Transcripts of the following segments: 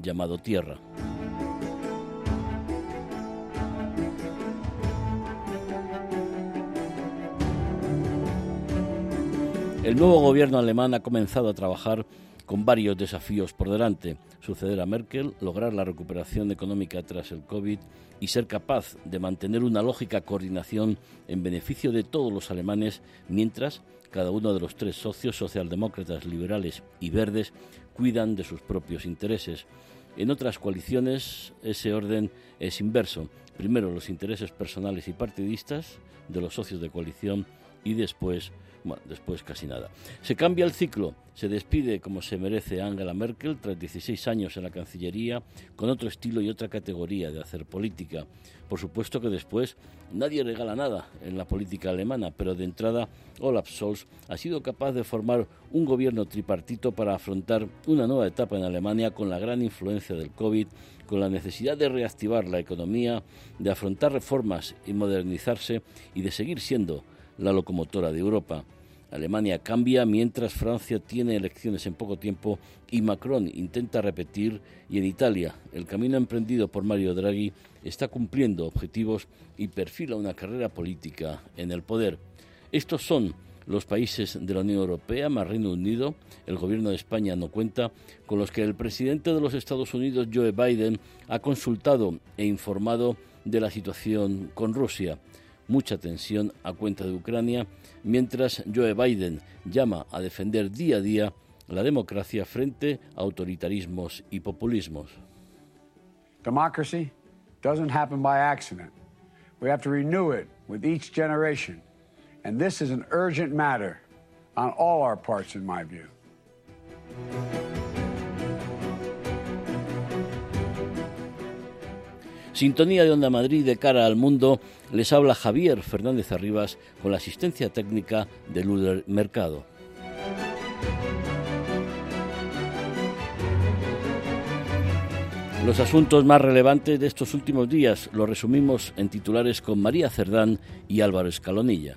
llamado Tierra. El nuevo gobierno alemán ha comenzado a trabajar con varios desafíos por delante. Suceder a Merkel, lograr la recuperación económica tras el COVID y ser capaz de mantener una lógica coordinación en beneficio de todos los alemanes, mientras cada uno de los tres socios, socialdemócratas, liberales y verdes, cuidan de sus propios intereses. En otras coaliciones ese orden es inverso. Primero los intereses personales y partidistas de los socios de coalición y después bueno, después casi nada. Se cambia el ciclo, se despide como se merece Angela Merkel tras 16 años en la Cancillería, con otro estilo y otra categoría de hacer política. Por supuesto que después nadie regala nada en la política alemana, pero de entrada Olaf Scholz ha sido capaz de formar un gobierno tripartito para afrontar una nueva etapa en Alemania con la gran influencia del COVID, con la necesidad de reactivar la economía, de afrontar reformas y modernizarse y de seguir siendo la locomotora de Europa. Alemania cambia mientras Francia tiene elecciones en poco tiempo y Macron intenta repetir y en Italia el camino emprendido por Mario Draghi está cumpliendo objetivos y perfila una carrera política en el poder. Estos son los países de la Unión Europea más Reino Unido, el gobierno de España no cuenta, con los que el presidente de los Estados Unidos, Joe Biden, ha consultado e informado de la situación con Rusia mucha tensión a cuenta de Ucrania, mientras Joe Biden llama a defender día a día la democracia frente a autoritarismos y populismos. Democracy doesn't happen by accident. We have to renew it with each generation. And this is an urgent matter on all our parts, in my view. Sintonía de Onda Madrid de cara al mundo, les habla Javier Fernández Arribas con la asistencia técnica de Luder Mercado. Los asuntos más relevantes de estos últimos días los resumimos en titulares con María Cerdán y Álvaro Escalonilla.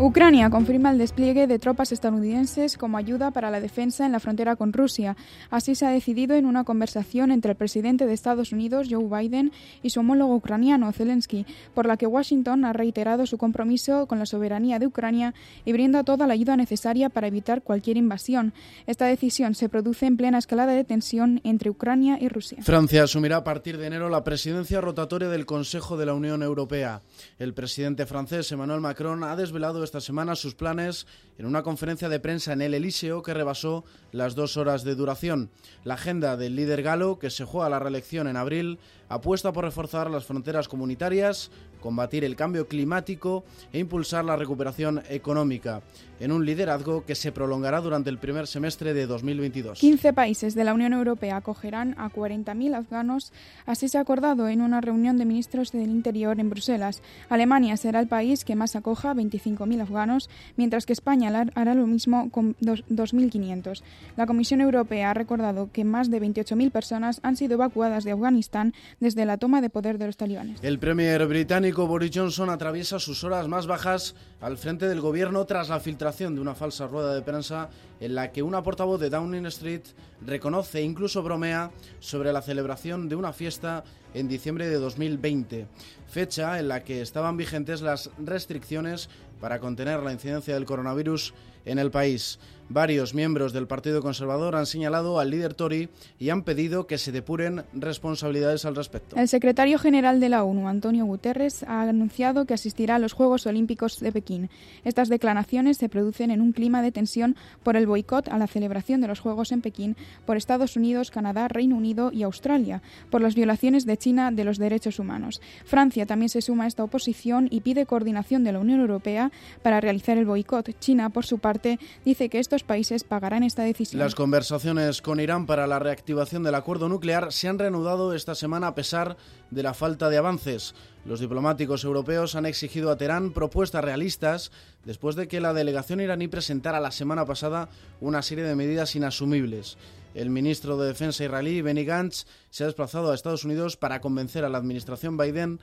Ucrania confirma el despliegue de tropas estadounidenses como ayuda para la defensa en la frontera con Rusia. Así se ha decidido en una conversación entre el presidente de Estados Unidos, Joe Biden, y su homólogo ucraniano, Zelensky, por la que Washington ha reiterado su compromiso con la soberanía de Ucrania y brinda toda la ayuda necesaria para evitar cualquier invasión. Esta decisión se produce en plena escalada de tensión entre Ucrania y Rusia. Francia asumirá a partir de enero la presidencia rotatoria del Consejo de la Unión Europea. El presidente francés Emmanuel Macron ha desvelado esta semana sus planes en una conferencia de prensa en el Elíseo que rebasó las dos horas de duración. La agenda del líder galo, que se juega la reelección en abril, apuesta por reforzar las fronteras comunitarias, combatir el cambio climático e impulsar la recuperación económica, en un liderazgo que se prolongará durante el primer semestre de 2022. 15 países de la Unión Europea acogerán a 40.000 afganos, así se ha acordado en una reunión de ministros del Interior en Bruselas. Alemania será el país que más acoja 25.000 afganos, mientras que España hará lo mismo con 2.500. La Comisión Europea ha recordado que más de 28.000 personas han sido evacuadas de Afganistán desde la toma de poder de los talibanes. El premier británico Boris Johnson atraviesa sus horas más bajas al frente del gobierno tras la filtración de una falsa rueda de prensa en la que una portavoz de Downing Street reconoce e incluso bromea sobre la celebración de una fiesta en diciembre de 2020, fecha en la que estaban vigentes las restricciones para contener la incidencia del coronavirus en el país. Varios miembros del Partido Conservador han señalado al líder Tory y han pedido que se depuren responsabilidades al respecto. El secretario general de la ONU, Antonio Guterres, ha anunciado que asistirá a los Juegos Olímpicos de Pekín. Estas declaraciones se producen en un clima de tensión por el boicot a la celebración de los Juegos en Pekín por Estados Unidos, Canadá, Reino Unido y Australia, por las violaciones de China de los derechos humanos. Francia también se suma a esta oposición y pide coordinación de la Unión Europea para realizar el boicot. China, por su parte, dice que estos países pagarán esta decisión. Las conversaciones con Irán para la reactivación del acuerdo nuclear se han reanudado esta semana a pesar de la falta de avances. Los diplomáticos europeos han exigido a Teherán propuestas realistas después de que la delegación iraní presentara la semana pasada una serie de medidas inasumibles. El ministro de Defensa israelí, Benny Gantz, se ha desplazado a Estados Unidos para convencer a la administración Biden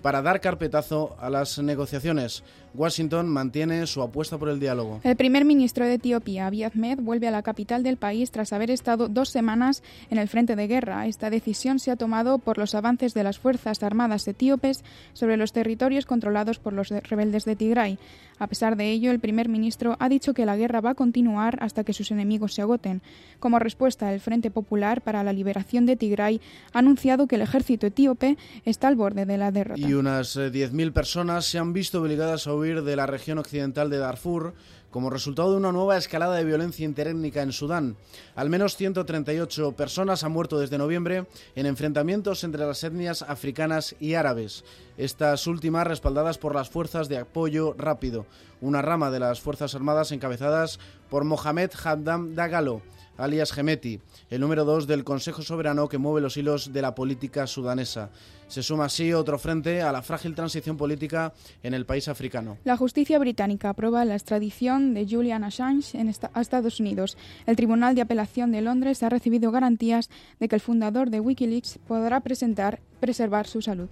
para dar carpetazo a las negociaciones. Washington mantiene su apuesta por el diálogo. El primer ministro de Etiopía, Abiy Ahmed, vuelve a la capital del país tras haber estado dos semanas en el frente de guerra. Esta decisión se ha tomado por los avances de las Fuerzas Armadas etíopes sobre los territorios controlados por los rebeldes de Tigray. A pesar de ello, el primer ministro ha dicho que la guerra va a continuar hasta que sus enemigos se agoten. Como respuesta, el Frente Popular para la Liberación de Tigray ha anunciado que el ejército etíope está al borde de la derrota. Y unas 10.000 eh, personas se han visto obligadas a huir de la región occidental de Darfur como resultado de una nueva escalada de violencia interétnica en Sudán. Al menos 138 personas han muerto desde noviembre en enfrentamientos entre las etnias africanas y árabes, estas últimas respaldadas por las fuerzas de apoyo rápido, una rama de las Fuerzas Armadas encabezadas por Mohamed Haddam Dagalo alias Gemeti, el número dos del Consejo Soberano que mueve los hilos de la política sudanesa. Se suma así otro frente a la frágil transición política en el país africano. La justicia británica aprueba la extradición de Julian Assange a Estados Unidos. El Tribunal de Apelación de Londres ha recibido garantías de que el fundador de Wikileaks podrá presentar, preservar su salud.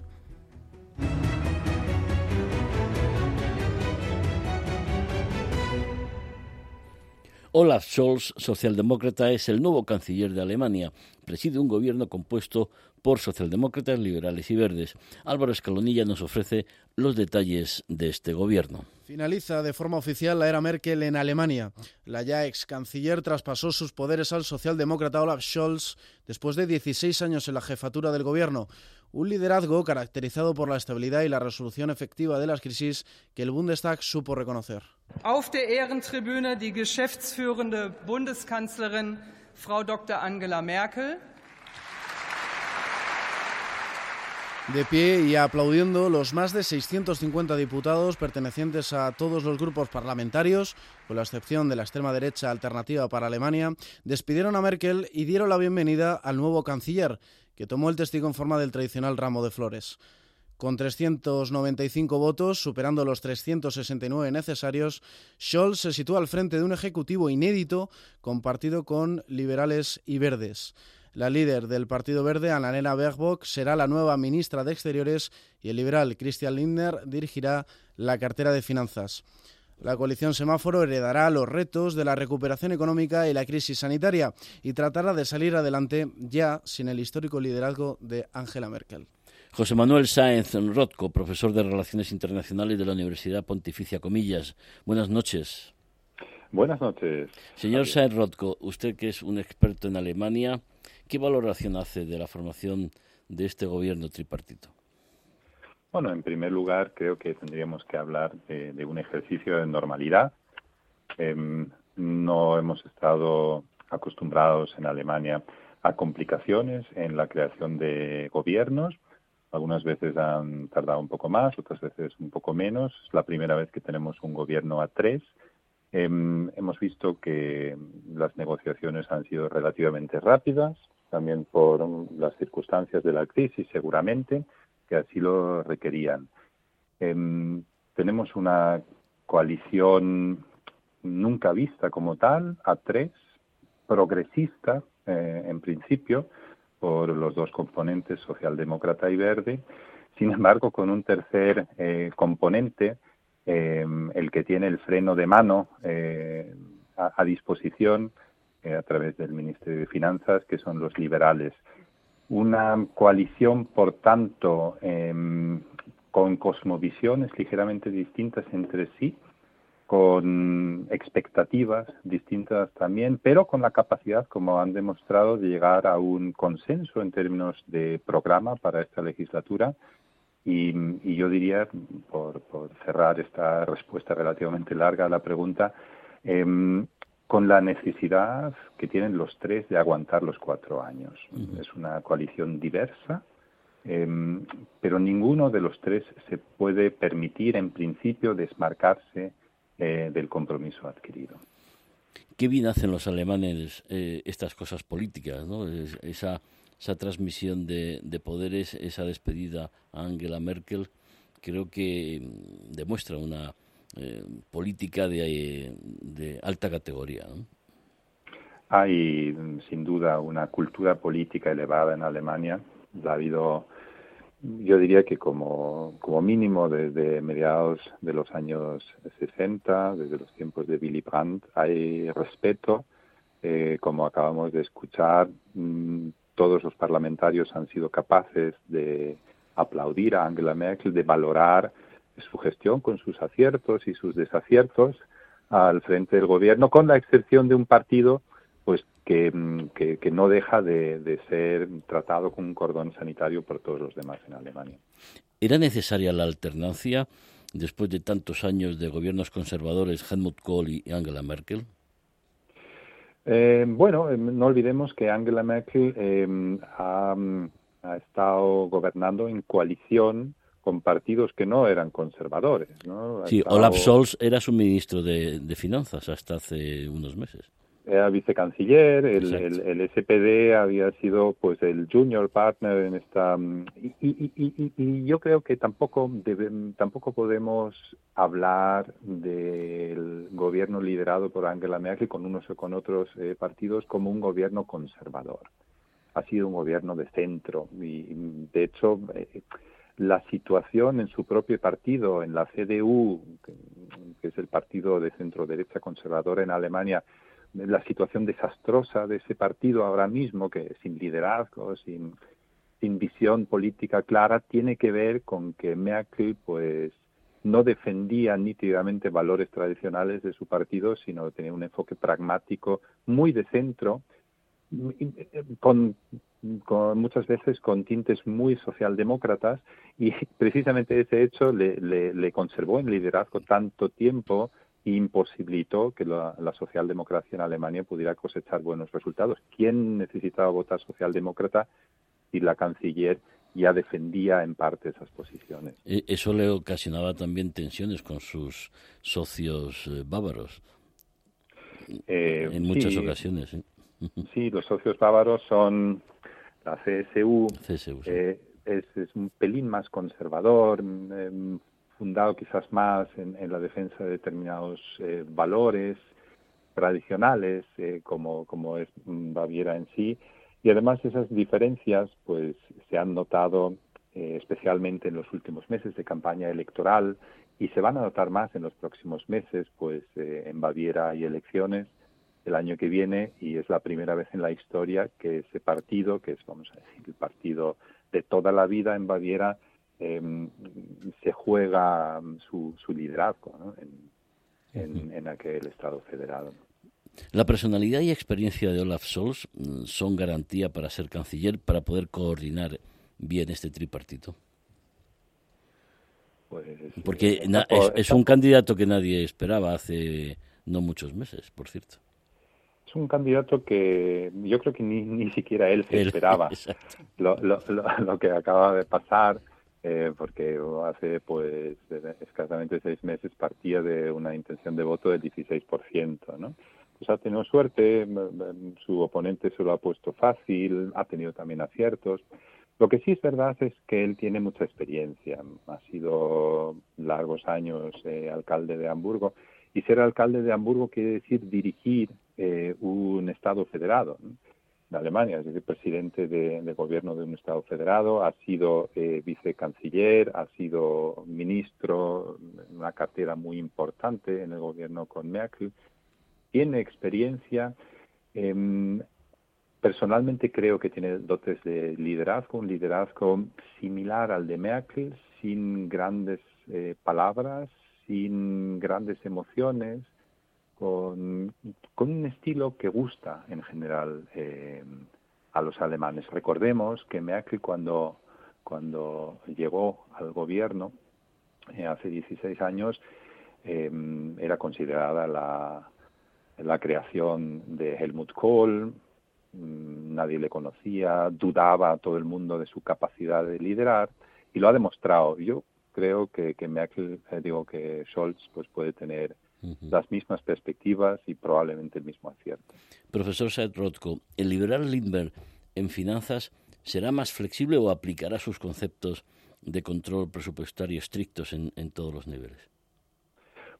Olaf Scholz, socialdemócrata, es el nuevo canciller de Alemania. Preside un gobierno compuesto por socialdemócratas, liberales y verdes. Álvaro Escalonilla nos ofrece los detalles de este gobierno. Finaliza de forma oficial la era Merkel en Alemania. La ya ex canciller traspasó sus poderes al socialdemócrata Olaf Scholz después de 16 años en la jefatura del gobierno. Un liderazgo caracterizado por la estabilidad y la resolución efectiva de las crisis que el Bundestag supo reconocer. Auf der Ehrentribüne die geschäftsführende Bundeskanzlerin Frau Dr. Angela Merkel. De pie y aplaudiendo los más de 650 diputados pertenecientes a todos los grupos parlamentarios, con la excepción de la extrema derecha alternativa para Alemania, despidieron a Merkel y dieron la bienvenida al nuevo canciller, que tomó el testigo en forma del tradicional ramo de flores. Con 395 votos, superando los 369 necesarios, Scholz se sitúa al frente de un ejecutivo inédito compartido con liberales y verdes. La líder del Partido Verde, Annalena Baerbock, será la nueva ministra de Exteriores y el liberal Christian Lindner dirigirá la cartera de Finanzas. La coalición semáforo heredará los retos de la recuperación económica y la crisis sanitaria y tratará de salir adelante ya sin el histórico liderazgo de Angela Merkel. José Manuel Sáenz Rotko, profesor de Relaciones Internacionales de la Universidad Pontificia Comillas. Buenas noches. Buenas noches. Señor Sáenz Rotko, usted que es un experto en Alemania, ¿Qué valoración hace de la formación de este gobierno tripartito? Bueno, en primer lugar, creo que tendríamos que hablar de, un ejercicio de normalidad. Em, no hemos estado acostumbrados en Alemania a complicaciones en la creación de gobiernos. Algunas veces han tardado un poco más, otras veces un poco menos. Es la primera vez que tenemos un gobierno a tres. Em, hemos visto que las negociaciones han sido relativamente rápidas, también por las circunstancias de la crisis seguramente, que así lo requerían. Em, tenemos una coalición nunca vista como tal, a tres, progresista eh, en principio, por los dos componentes, socialdemócrata y verde, sin embargo con un tercer eh, componente, em, el que tiene el freno de mano eh, a disposición, eh, a través del Ministerio de Finanzas, que son los liberales. Una coalición, por tanto, em, con cosmovisiones ligeramente distintas entre sí, con expectativas distintas también, pero con la capacidad, como han demostrado, de llegar a un consenso en términos de programa para esta legislatura. Y, yo diría, por, cerrar esta respuesta relativamente larga a la pregunta, em, con la necesidad que tienen los tres de aguantar los cuatro años. Es una coalición diversa, Em, pero ninguno de los tres se puede permitir, en principio, desmarcarse eh, del compromiso adquirido. Qué bien hacen los alemanes eh, estas cosas políticas, ¿no? esa, esa transmisión de, poderes, esa despedida a Angela Merkel, creo que mm, demuestra una eh, política de, de, alta categoría. Hay, sin duda, una cultura política elevada en Alemania. Ha habido yo diría que como, como mínimo desde mediados de los años 60, desde los tiempos de Willy Brandt, hay respeto. Eh, como acabamos de escuchar, mm, todos los parlamentarios han sido capaces de aplaudir a Angela Merkel, de valorar su gestión con sus aciertos y sus desaciertos al frente del gobierno, con la excepción de un partido pues Mm, que, que, no deja de, ser tratado con un cordón sanitario por todos los demás en Alemania. ¿Era necesaria la alternancia después de tantos años de gobiernos conservadores, Helmut Kohl y Angela Merkel? Eh, bueno, eh, no olvidemos que Angela Merkel eh, ha, estado gobernando en coalición con partidos que no eran conservadores. sí, Olaf Scholz era su ministro de Finanzas hasta hace unos meses era vicecanciller, el, el, SPD había sido pues el junior partner en esta mm, y, y, y, yo creo que tampoco tampoco podemos hablar del gobierno liderado por Angela Merkel con unos o con otros eh, partidos como un gobierno conservador. Ha sido un gobierno de centro y de hecho eh, la situación en su propio partido, en la CDU, que es el partido de centro derecha conservadora en Alemania, la situación desastrosa de ese partido ahora mismo, que sin liderazgo, sin, sin visión política clara, tiene que ver con que Merkel pues no defendía nítidamente valores tradicionales de su partido, sino tenía un enfoque pragmático muy de centro, con, con, muchas veces con tintes muy socialdemócratas y precisamente ese hecho le, le, le conservó en liderazgo tanto tiempo imposibilitó que la, socialdemocracia en Alemania pudiera cosechar buenos resultados. ¿Quién necesitaba votar socialdemócrata si la canciller ya defendía en parte esas posiciones? E, eso le ocasionaba también tensiones con sus socios eh, bávaros eh, en muchas ocasiones. Sí, los socios bávaros son la CSU, eh, es, es, un pelín más conservador, em, fundado quizás más en, la defensa de determinados eh, valores tradicionales, eh, como, como es Baviera en sí, y además esas diferencias pues se han notado eh, especialmente en los últimos meses de campaña electoral y se van a notar más en los próximos meses, pues en Baviera hay elecciones el año que viene y es la primera vez en la historia que ese partido, que es, vamos a decir, el partido de toda la vida en Baviera, Em, se juega su, su liderazgo en, en, aquel Estado federado. La personalidad y experiencia de Olaf Scholz mm, son garantía para ser canciller, para poder coordinar bien este tripartito. Pues, Porque es, un candidato que nadie esperaba hace no muchos meses, por cierto. Es un candidato que yo creo que ni, ni siquiera él se esperaba. Lo, lo, lo, que acaba de pasar eh, porque hace pues escasamente seis meses partía de una intención de voto del 16%, ¿no? Pues ha tenido suerte, su oponente se lo ha puesto fácil, ha tenido también aciertos. Lo que sí es verdad es que él tiene mucha experiencia, ha sido largos años eh, alcalde de Hamburgo y ser alcalde de Hamburgo quiere decir dirigir eh, un Estado federado. ¿no? Alemania, es decir, presidente de, gobierno de un Estado federado, ha sido eh, vicecanciller, ha sido ministro, una cartera muy importante en el gobierno con Merkel, tiene experiencia. Em, personalmente creo que tiene dotes de liderazgo, un liderazgo similar al de Merkel, sin grandes eh, palabras, sin grandes emociones, con, un estilo que gusta en general eh, a los alemanes. Recordemos que Merkel cuando, cuando llegó al gobierno eh, hace 16 años eh, era considerada la, la creación de Helmut Kohl, mm, nadie le conocía, dudaba todo el mundo de su capacidad de liderar y lo ha demostrado. Yo creo que, Merkel, eh, digo que Scholz, pues puede tener las mismas perspectivas y probablemente el mismo acierto. Profesor Seth Rothko, ¿el liberal Lindbergh en finanzas será más flexible o aplicará sus conceptos de control presupuestario estrictos en, todos los niveles?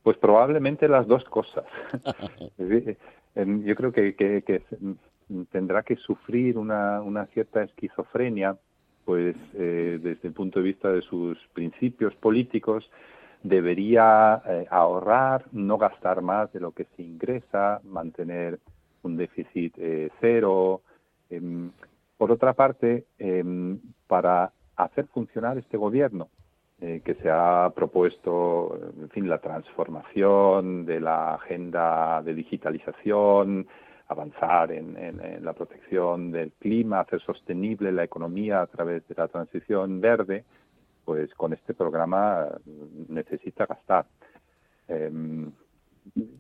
Pues probablemente las dos cosas. Yo creo que, tendrá que sufrir una, cierta esquizofrenia, pues eh, desde el punto de vista de sus principios políticos, debería eh, ahorrar, no gastar más de lo que se ingresa, mantener un déficit eh, cero. Em, por otra parte, em, para hacer funcionar este gobierno, eh, que se ha propuesto, en fin, la transformación de la agenda de digitalización, avanzar en, en, la protección del clima, hacer sostenible la economía a través de la transición verde, pues con este programa necesita gastar. Em,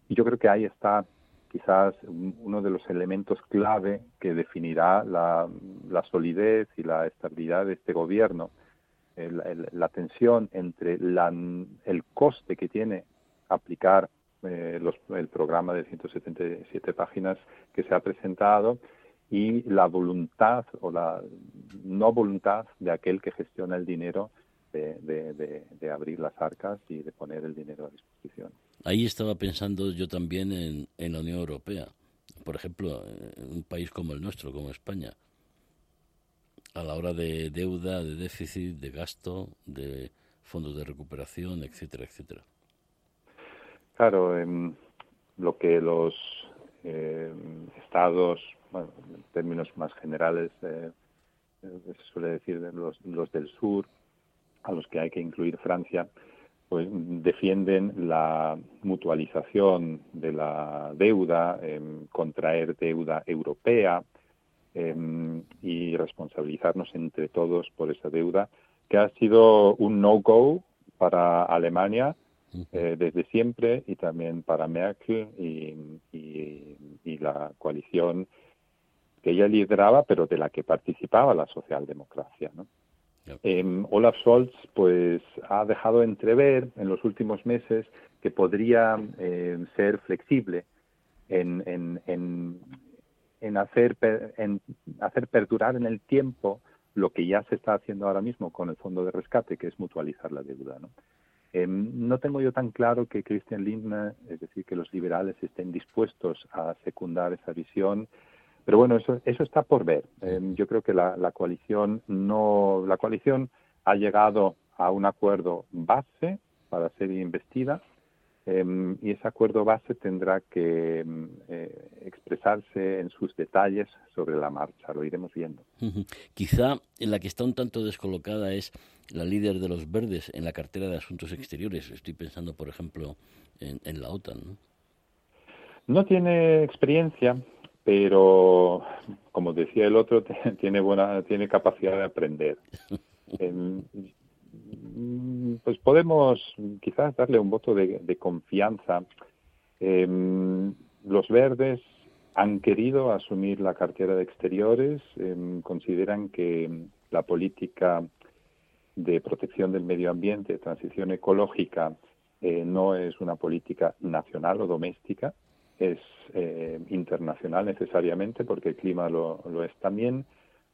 yo creo que ahí está quizás uno de los elementos clave que definirá la, solidez y la estabilidad de este gobierno. la tensión entre el coste que tiene aplicar eh, el programa de 177 páginas que se ha presentado y la voluntad o la no voluntad de aquel que gestiona el dinero de, abrir las arcas y de poner el dinero a disposición. Ahí estaba pensando yo también en, en la Unión Europea. Por ejemplo, en un país como el nuestro, como España, a la hora de deuda, de déficit, de gasto, de fondos de recuperación, etcétera, etcétera. Claro, en lo que los eh, estados, bueno, en términos más generales, eh, se suele decir los, los del sur, a los que hay que incluir Francia, pues defienden la mutualización de la deuda, contraer deuda europea em, y responsabilizarnos entre todos por esa deuda, que ha sido un no-go para Alemania eh, desde siempre y también para Merkel y, y la coalición que ella lideraba, pero de la que participaba la socialdemocracia. ¿no? Eh, Olaf Scholz pues ha dejado entrever en los últimos meses que podría em, ser flexible en, en, en, hacer, en hacer perdurar en el tiempo lo que ya se está haciendo ahora mismo con el fondo de rescate, que es mutualizar la deuda. ¿no? Em, no tengo yo tan claro que Christian Lindner, es decir, que los liberales estén dispuestos a secundar esa visión pero bueno, eso, eso está por ver. Em, yo creo que la, la, coalición no, la coalición ha llegado a un acuerdo base para ser investida em, y ese acuerdo base tendrá que em, eh, expresarse en sus detalles sobre la marcha. Lo iremos viendo. Quizá en la que está un tanto descolocada es la líder de los verdes en la cartera de Asuntos Exteriores. Estoy pensando, por ejemplo, en, en la OTAN. ¿no? no tiene experiencia pero como decía el otro tiene buena tiene capacidad de aprender. Pues podemos quizás darle un voto de, confianza. Em, los verdes han querido asumir la cartera de exteriores em, consideran que la política de protección del medio ambiente transición ecológica eh, no es una política nacional o doméstica es eh, internacional necesariamente, porque el clima lo, es también.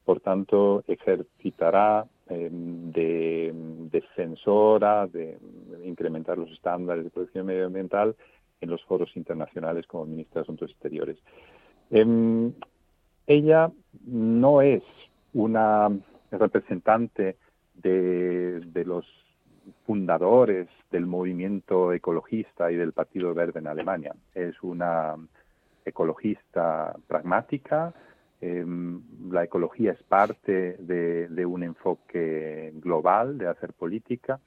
Por tanto, ejercitará em, de defensora de incrementar los estándares de protección medioambiental en los foros internacionales como ministra de Asuntos Exteriores. Em, ella no es una representante de los fundadores del movimiento ecologista y del Partido Verde en Alemania. Es una ecologista pragmática. Em, la ecología es parte de, un enfoque global de hacer política.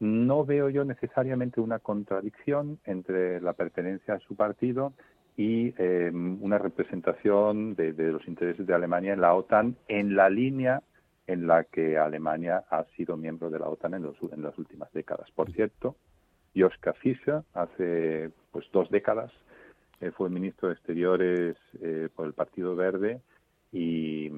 No veo yo necesariamente una contradicción entre la pertenencia a su partido y em, una representación de, de, los intereses de Alemania en la OTAN en la línea en la que Alemania ha sido miembro de la OTAN en, las últimas décadas. Por cierto, Joschka Fischer hace pues dos décadas eh, fue ministro de Exteriores eh, por el Partido Verde y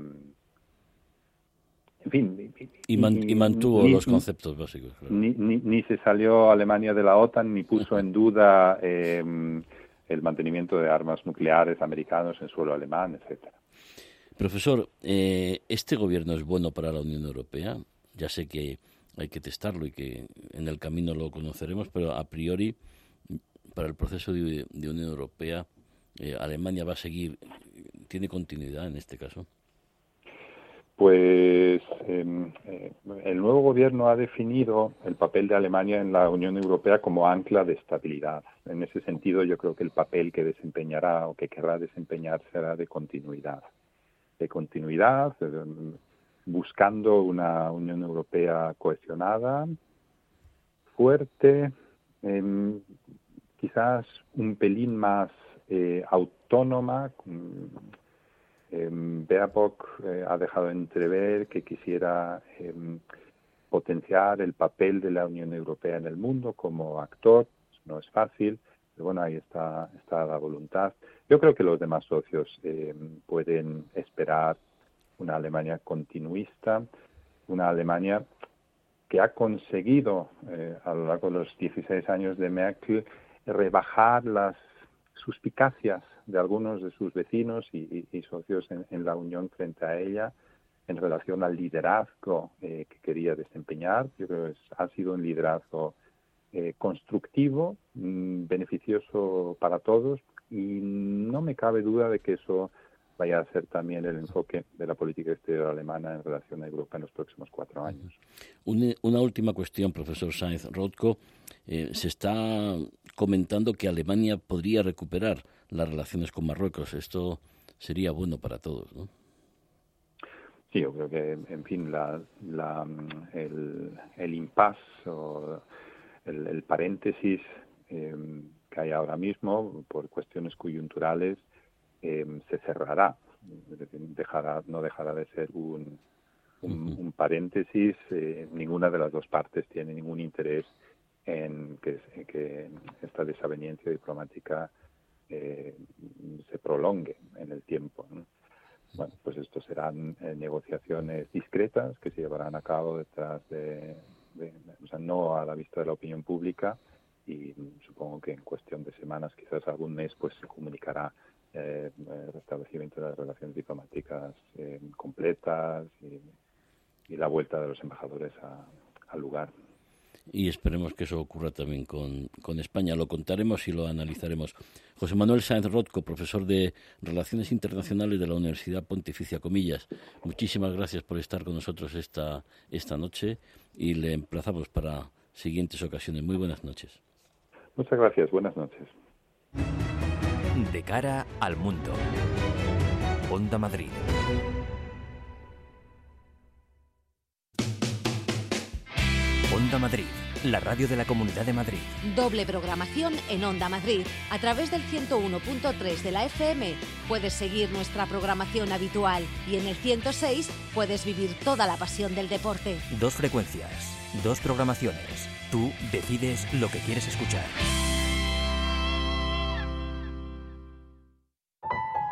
en fin. Y, mantuvo los conceptos básicos. Ni, se salió Alemania de la OTAN ni puso en duda eh, el mantenimiento de armas nucleares americanos en suelo alemán, etcétera. Profesor, eh, ¿este gobierno es bueno para la Unión Europea? Ya sé que hay que testarlo y que en el camino lo conoceremos, pero a priori, para el proceso de, Unión Europea, eh, Alemania va a seguir, tiene continuidad en este caso. Pues em, eh, el nuevo gobierno ha definido el papel de Alemania en la Unión Europea como ancla de estabilidad. En ese sentido, yo creo que el papel que desempeñará o que querrá desempeñar será de continuidad. De continuidad, buscando una Unión Europea cohesionada, fuerte, em, quizás un pelín más eh, autónoma, eh, Baerbock eh, ha dejado entrever que quisiera em, potenciar el papel de la Unión Europea en el mundo como actor. No es fácil, pero bueno, ahí está, está la voluntad. Yo creo que los demás socios em, pueden esperar una Alemania continuista, una Alemania que ha conseguido eh, a lo largo de los 16 años de Merkel rebajar las suspicacias de algunos de sus vecinos y, socios en, la Unión frente a ella en relación al liderazgo eh, que quería desempeñar. Yo creo que ha sido un liderazgo eh, constructivo, mm, beneficioso para todos y no me cabe duda de que eso vaya a ser también el enfoque de la política exterior alemana en relación a Europa en los próximos cuatro años. Una, última cuestión, profesor Sainz Rothko. Eh, se está comentando que Alemania podría recuperar las relaciones con Marruecos. Esto sería bueno para todos, ¿no? Sí, yo creo que, en fin, la, el, el impasse o el, paréntesis em, que hay ahora mismo por cuestiones coyunturales em, se cerrará. Dejará, no dejará de ser un, un, paréntesis. Eh, ninguna de las dos partes tiene ningún interés en que, que esta desaveniencia diplomática eh, se prolongue en el tiempo. Bueno, pues esto serán eh, negociaciones discretas que se llevarán a cabo detrás de, o sea, no a la vista de la opinión pública y supongo que en cuestión de semanas, quizás algún mes, pues se comunicará eh, el restablecimiento de las relaciones diplomáticas eh, completas y, la vuelta de los embajadores al lugar y esperemos que eso ocurra también con, España. Lo contaremos y lo analizaremos. José Manuel Sáenz Rotco, profesor de Relaciones Internacionales de la Universidad Pontificia Comillas, muchísimas gracias por estar con nosotros esta, esta noche y le emplazamos para siguientes ocasiones. Muy buenas noches. Muchas gracias, buenas noches. De cara al mundo. Onda Madrid. Onda Madrid, la radio de la Comunidad de Madrid. Doble programación en Onda Madrid. A través del 101.3 de la FM puedes seguir nuestra programación habitual y en el 106 puedes vivir toda la pasión del deporte. Dos frecuencias, dos programaciones. Tú decides lo que quieres escuchar.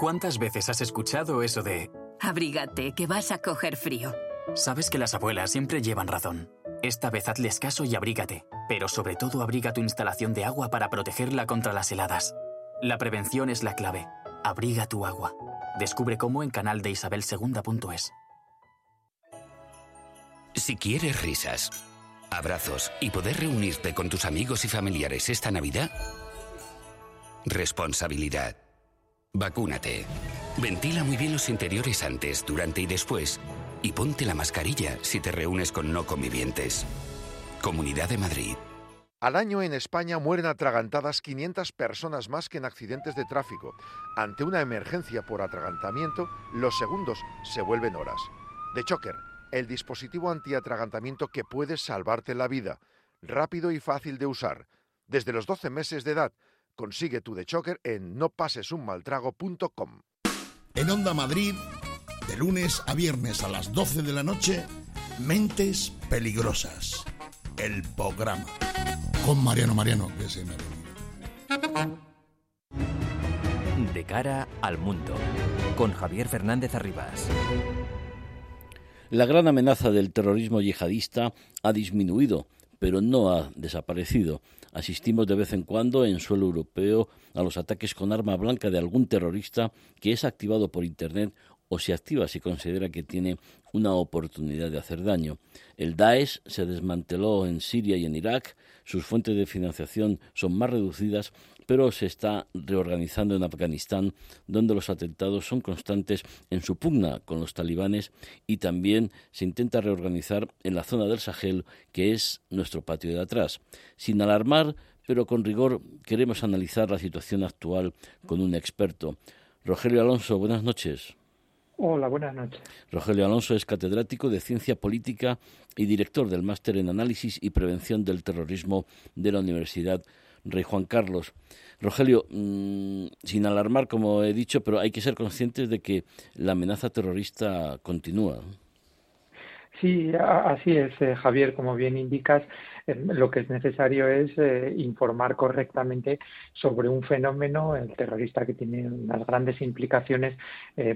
¿Cuántas veces has escuchado eso de... Abrígate, que vas a coger frío? Sabes que las abuelas siempre llevan razón. Esta vez hazles caso y abrígate, pero sobre todo abriga tu instalación de agua para protegerla contra las heladas. La prevención es la clave. Abriga tu agua. Descubre cómo en canal de Isabel Si quieres risas, abrazos y poder reunirte con tus amigos y familiares esta Navidad, responsabilidad. Vacúnate. Ventila muy bien los interiores antes, durante y después y ponte la mascarilla si te reúnes con no convivientes. Comunidad de Madrid. Al año en España mueren atragantadas 500 personas más que en accidentes de tráfico. Ante una emergencia por atragantamiento, los segundos se vuelven horas. The Choker, el dispositivo antiatragantamiento que puede salvarte la vida. Rápido y fácil de usar. Desde los 12 meses de edad, consigue tu The Choker en nopasesunmaltrago.com. En Onda Madrid de lunes a viernes a las 12 de la noche, Mentes Peligrosas, el programa. Con Mariano Mariano, que se me De cara al mundo, con Javier Fernández Arribas. La gran amenaza del terrorismo yihadista ha disminuido, pero no ha desaparecido. Asistimos de vez en cuando en suelo europeo a los ataques con arma blanca de algún terrorista que es activado por Internet o se activa si considera que tiene una oportunidad de hacer daño. El Daesh se desmanteló en Siria y en Irak, sus fuentes de financiación son más reducidas, pero se está reorganizando en Afganistán, donde los atentados son constantes en su pugna con los talibanes y también se intenta reorganizar en la zona del Sahel, que es nuestro patio de atrás. Sin alarmar, pero con rigor, queremos analizar la situación actual con un experto. Rogelio Alonso, buenas noches. Hola, buenas noches. Rogelio Alonso es catedrático de Ciencia Política y director del Máster en Análisis y Prevención del Terrorismo de la Universidad Rey Juan Carlos. Rogelio, mm, sin alarmar, como he dicho, pero hay que ser conscientes de que la amenaza terrorista continúa. Sí, así es, eh, Javier, como bien indicas, eh, lo que es necesario es eh, informar correctamente sobre un fenómeno, el terrorista, que tiene unas grandes implicaciones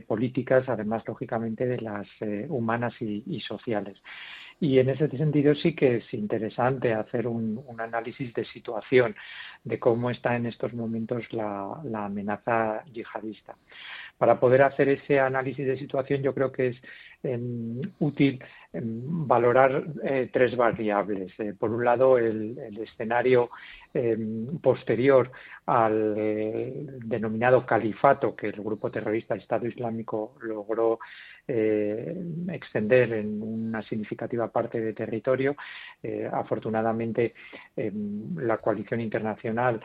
políticas, además, lógicamente, de las humanas y, sociales. Y en ese sentido sí que es interesante hacer un, análisis de situación de cómo está en estos momentos la, amenaza yihadista. Para poder hacer ese análisis de situación yo creo que es em, útil valorar eh, tres variables. Eh, por un lado, el, escenario em, posterior al eh, denominado califato que el grupo terrorista Estado Islámico logró extender en una significativa parte de territorio. afortunadamente, la coalición internacional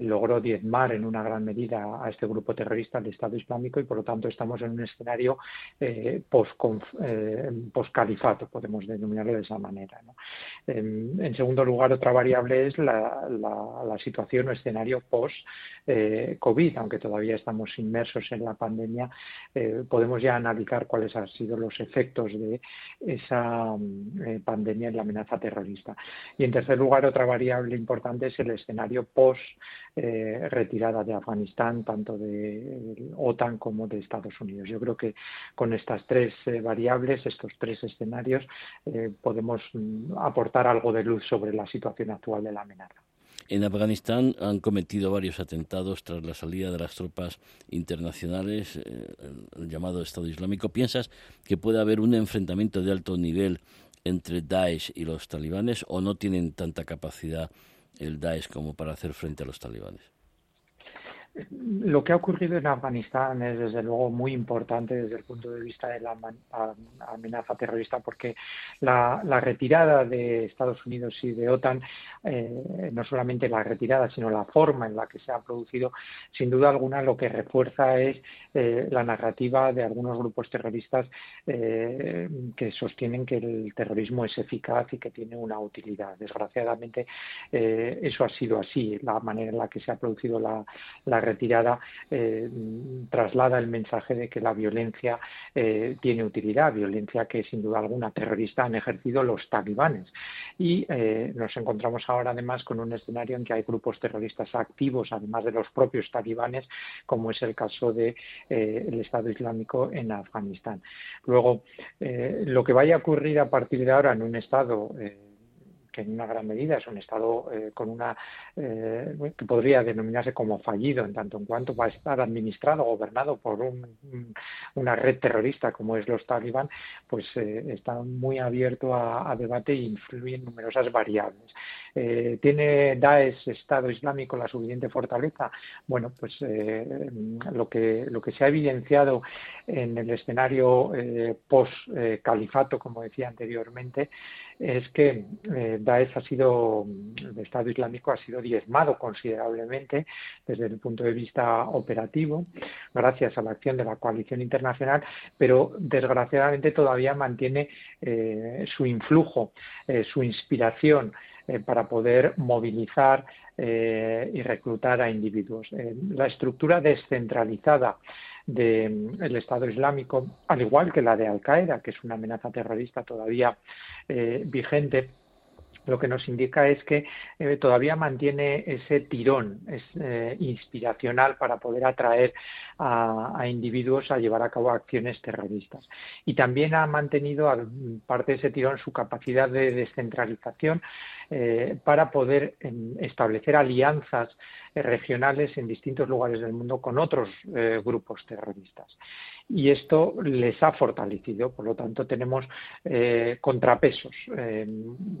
logró diezmar en una gran medida a este grupo terrorista, el Estado Islámico, y por lo tanto estamos en un escenario eh, eh podemos denominarlo de esa manera. En, segundo lugar, otra variable es la, situación o escenario post-COVID, eh, aunque todavía estamos inmersos en la pandemia, eh, podemos ya analizar cuáles han sido los efectos de esa pandemia en la amenaza terrorista. Y en tercer lugar, otra variable importante es el escenario post-retirada de Afganistán, tanto de OTAN como de Estados Unidos. Yo creo que con estas tres eh, variables, estos tres escenarios, eh, podemos mm, aportar algo de luz sobre la situación actual de la amenaza. En Afganistán han cometido varios atentados tras la salida de las tropas internacionales, eh, el llamado Estado Islámico. ¿Piensas que puede haber un enfrentamiento de alto nivel entre Daesh y los talibanes o no tienen tanta capacidad el Daesh como para hacer frente a los talibanes? Lo que ha ocurrido en Afganistán es desde luego muy importante desde el punto de vista de la amenaza terrorista porque la, retirada de Estados Unidos y de OTAN, eh, no solamente la retirada, sino la forma en la que se ha producido, sin duda alguna lo que refuerza es eh, la narrativa de algunos grupos terroristas eh, que sostienen que el terrorismo es eficaz y que tiene una utilidad. Desgraciadamente eso ha sido así, la manera en la que se ha producido la, la retirada eh, traslada el mensaje de que la violencia eh, tiene utilidad, violencia que sin duda alguna terrorista han ejercido los talibanes. Y eh, nos encontramos ahora además con un escenario en que hay grupos terroristas activos, además de los propios talibanes, como es el caso del de, Estado Islámico en Afganistán. Luego, lo que vaya a ocurrir a partir de ahora en un Estado que en una gran medida es un Estado eh, con una eh, que podría denominarse como fallido en tanto en cuanto va a estar administrado, gobernado por una red terrorista como es los talibán, pues eh, está muy abierto a, debate e influye en numerosas variables. ¿Tiene Daesh, Estado Islámico, la suficiente fortaleza? Bueno, pues lo, que, lo que se ha evidenciado en el escenario post-califato, como decía anteriormente, es que eh, Daesh ha sido, el Estado Islámico ha sido diezmado considerablemente desde el punto de vista operativo, gracias a la acción de la coalición internacional, pero desgraciadamente todavía mantiene eh, su influjo, eh, su inspiración para poder movilizar y reclutar a individuos. la estructura descentralizada del Estado Islámico, al igual que la de Al Qaeda, que es una amenaza terrorista todavía eh, vigente, lo que nos indica es que eh, todavía mantiene ese tirón es, eh, inspiracional para poder atraer a, individuos a llevar a cabo acciones terroristas. Y también ha mantenido, parte de ese tirón, su capacidad de descentralización eh, para poder em, establecer alianzas regionales en distintos lugares del mundo con otros grupos terroristas y esto les ha fortalecido. Por lo tanto, tenemos contrapesos. Eh,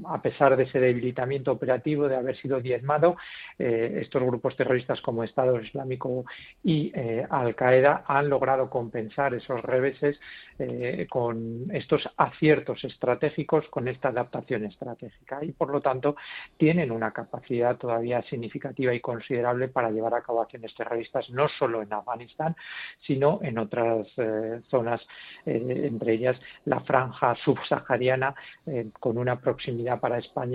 a pesar de ese debilitamiento operativo, de haber sido diezmado, eh, estos grupos terroristas como Estado Islámico y Al-Qaeda han logrado compensar esos reveses con estos aciertos estratégicos, con esta adaptación estratégica. Y, por lo tanto, tienen una capacidad todavía significativa y considerable para llevar a cabo acciones terroristas, no solo en Afganistán, sino en otras eh, zonas, eh, entre ellas la franja subsahariana, eh, con una proximidad para España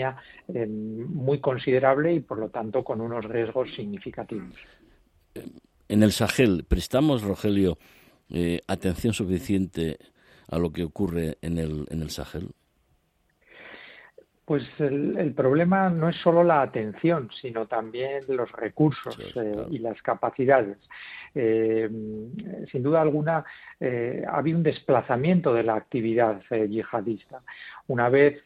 muy considerable y, por lo tanto, con unos riesgos significativos. En el Sahel, ¿prestamos, Rogelio, atención suficiente a lo que ocurre en el, en el Sahel? Pues el, problema no es solo la atención, sino también los recursos y las capacidades. Eh, sin duda alguna, eh, había un desplazamiento de la actividad eh, yihadista. Una vez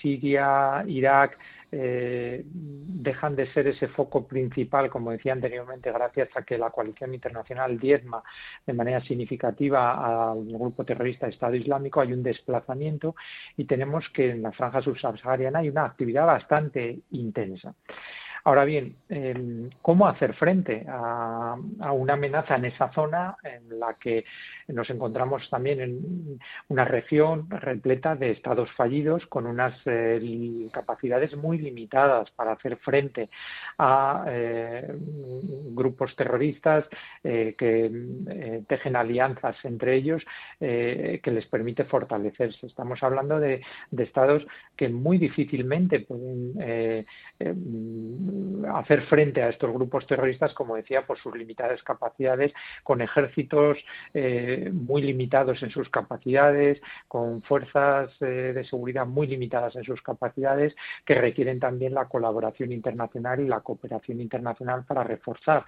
Siria, Irak, dejan de ser ese foco principal, como decía anteriormente, gracias a que la coalición internacional diezma de manera significativa al grupo terrorista Estado Islámico, hay un desplazamiento y tenemos que en la franja subsahariana hay una actividad bastante intensa. Ahora bien, em, ¿cómo hacer frente a, una amenaza en esa zona en la que nos encontramos también en una región repleta de estados fallidos con unas eh, capacidades muy limitadas para hacer frente a eh, grupos terroristas eh, que tejen alianzas entre ellos que les permite fortalecerse? Estamos hablando de, de estados que muy difícilmente pueden hacer frente a estos grupos terroristas, como decía, por sus limitadas capacidades, con ejércitos eh, muy limitados en sus capacidades, con fuerzas eh, de seguridad muy limitadas en sus capacidades, que requieren también la colaboración internacional y la cooperación internacional para reforzar.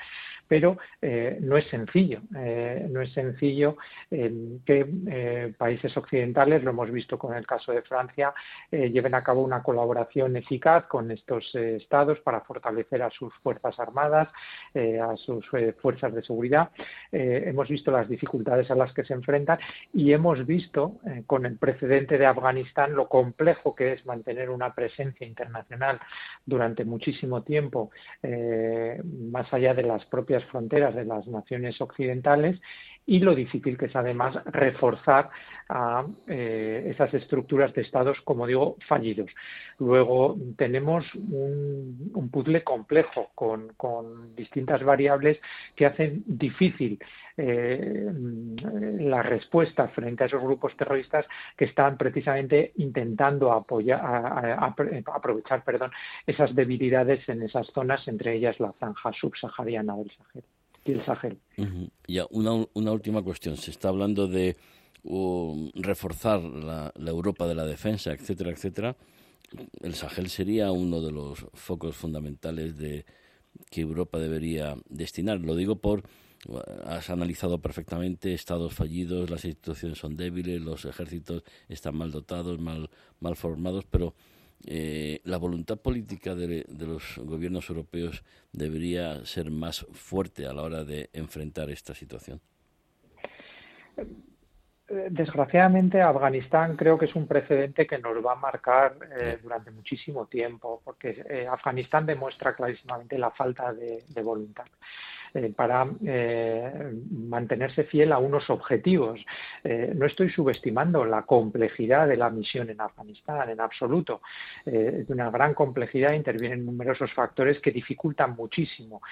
Pero eh, no es sencillo, no es sencillo que países occidentales, lo hemos visto con el caso de Francia, lleven a cabo una colaboración eficaz con estos estados para fortalecer a sus fuerzas armadas, eh, a sus eh, fuerzas de seguridad. Eh, hemos visto las dificultades a las que se enfrentan y hemos visto con el precedente de Afganistán lo complejo que es mantener una presencia internacional durante muchísimo tiempo más allá de las propias fronteras de las naciones occidentales y lo difícil que es además reforzar a eh, esas estructuras de estados, como digo, fallidos. Luego tenemos un, puzzle complejo con, distintas variables que hacen difícil eh, la respuesta frente a esos grupos terroristas que están precisamente intentando aprovechar esas debilidades en esas zonas, entre ellas la franja subsahariana del Sahel y el Sahel. Ya, una, una última cuestión. Se está hablando de um, reforzar la, Europa de la defensa, etcétera, etcétera. El Sahel sería uno de los focos fundamentales de que Europa debería destinar. Lo digo por has analizado perfectamente estados fallidos, las instituciones son débiles, los ejércitos están mal dotados, mal, mal formados, pero eh, la voluntad política de, los gobiernos europeos debería ser más fuerte a la hora de enfrentar esta situación. Eh, desgraciadamente, Afganistán creo que es un precedente que nos va a marcar eh, durante muchísimo tiempo, porque Afganistán demuestra clarísimamente la falta de voluntad. Eh, para eh, mantenerse fiel a unos objetivos. Eh, no estoy subestimando la complejidad de la misión en Afganistán, en absoluto. es de una gran complejidad, intervienen numerosos factores que dificultan muchísimo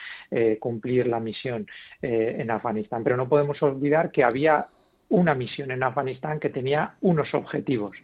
cumplir la misión en Afganistán. Pero no podemos olvidar que había una misión en Afganistán que tenía unos objetivos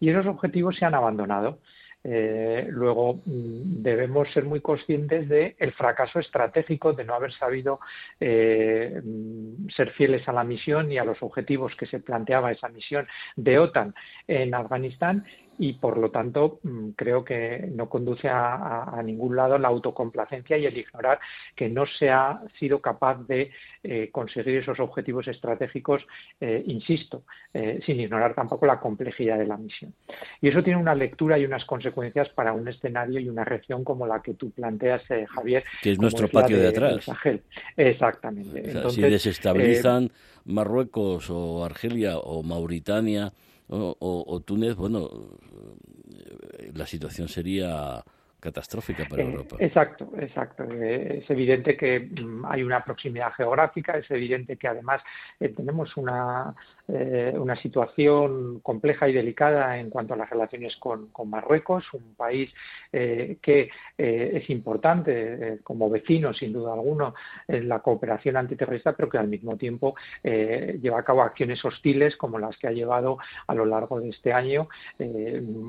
y esos objetivos se han abandonado. Eh, luego mm, debemos ser muy conscientes del el fracaso estratégico de no haber sabido eh, mm, ser fieles a la misión y a los objetivos que se planteaba esa misión de OTAN en Afganistán y por lo tanto mm, creo que no conduce a, ningún lado la autocomplacencia y el ignorar que no se ha sido capaz de eh, conseguir esos objetivos estratégicos, eh, insisto, eh, sin ignorar tampoco la complejidad de la misión. Y eso tiene una lectura y unas consecuencias para un escenario y una región como la que tú planteas, Javier. Que es nuestro patio de, atrás. Exactamente. si desestabilizan Marruecos o Argelia o Mauritania o, Túnez, bueno, la situación sería catastrófica para Europa. Exacto, exacto. Es evidente que mm, hay una proximidad geográfica, es evidente que además eh, tenemos una eh, una situación compleja y delicada en cuanto a las relaciones con, Marruecos, un país eh, que eh, es importante como vecino, sin duda alguna, en la cooperación antiterrorista, pero que al mismo tiempo lleva a cabo acciones hostiles como las que ha llevado a lo largo de este año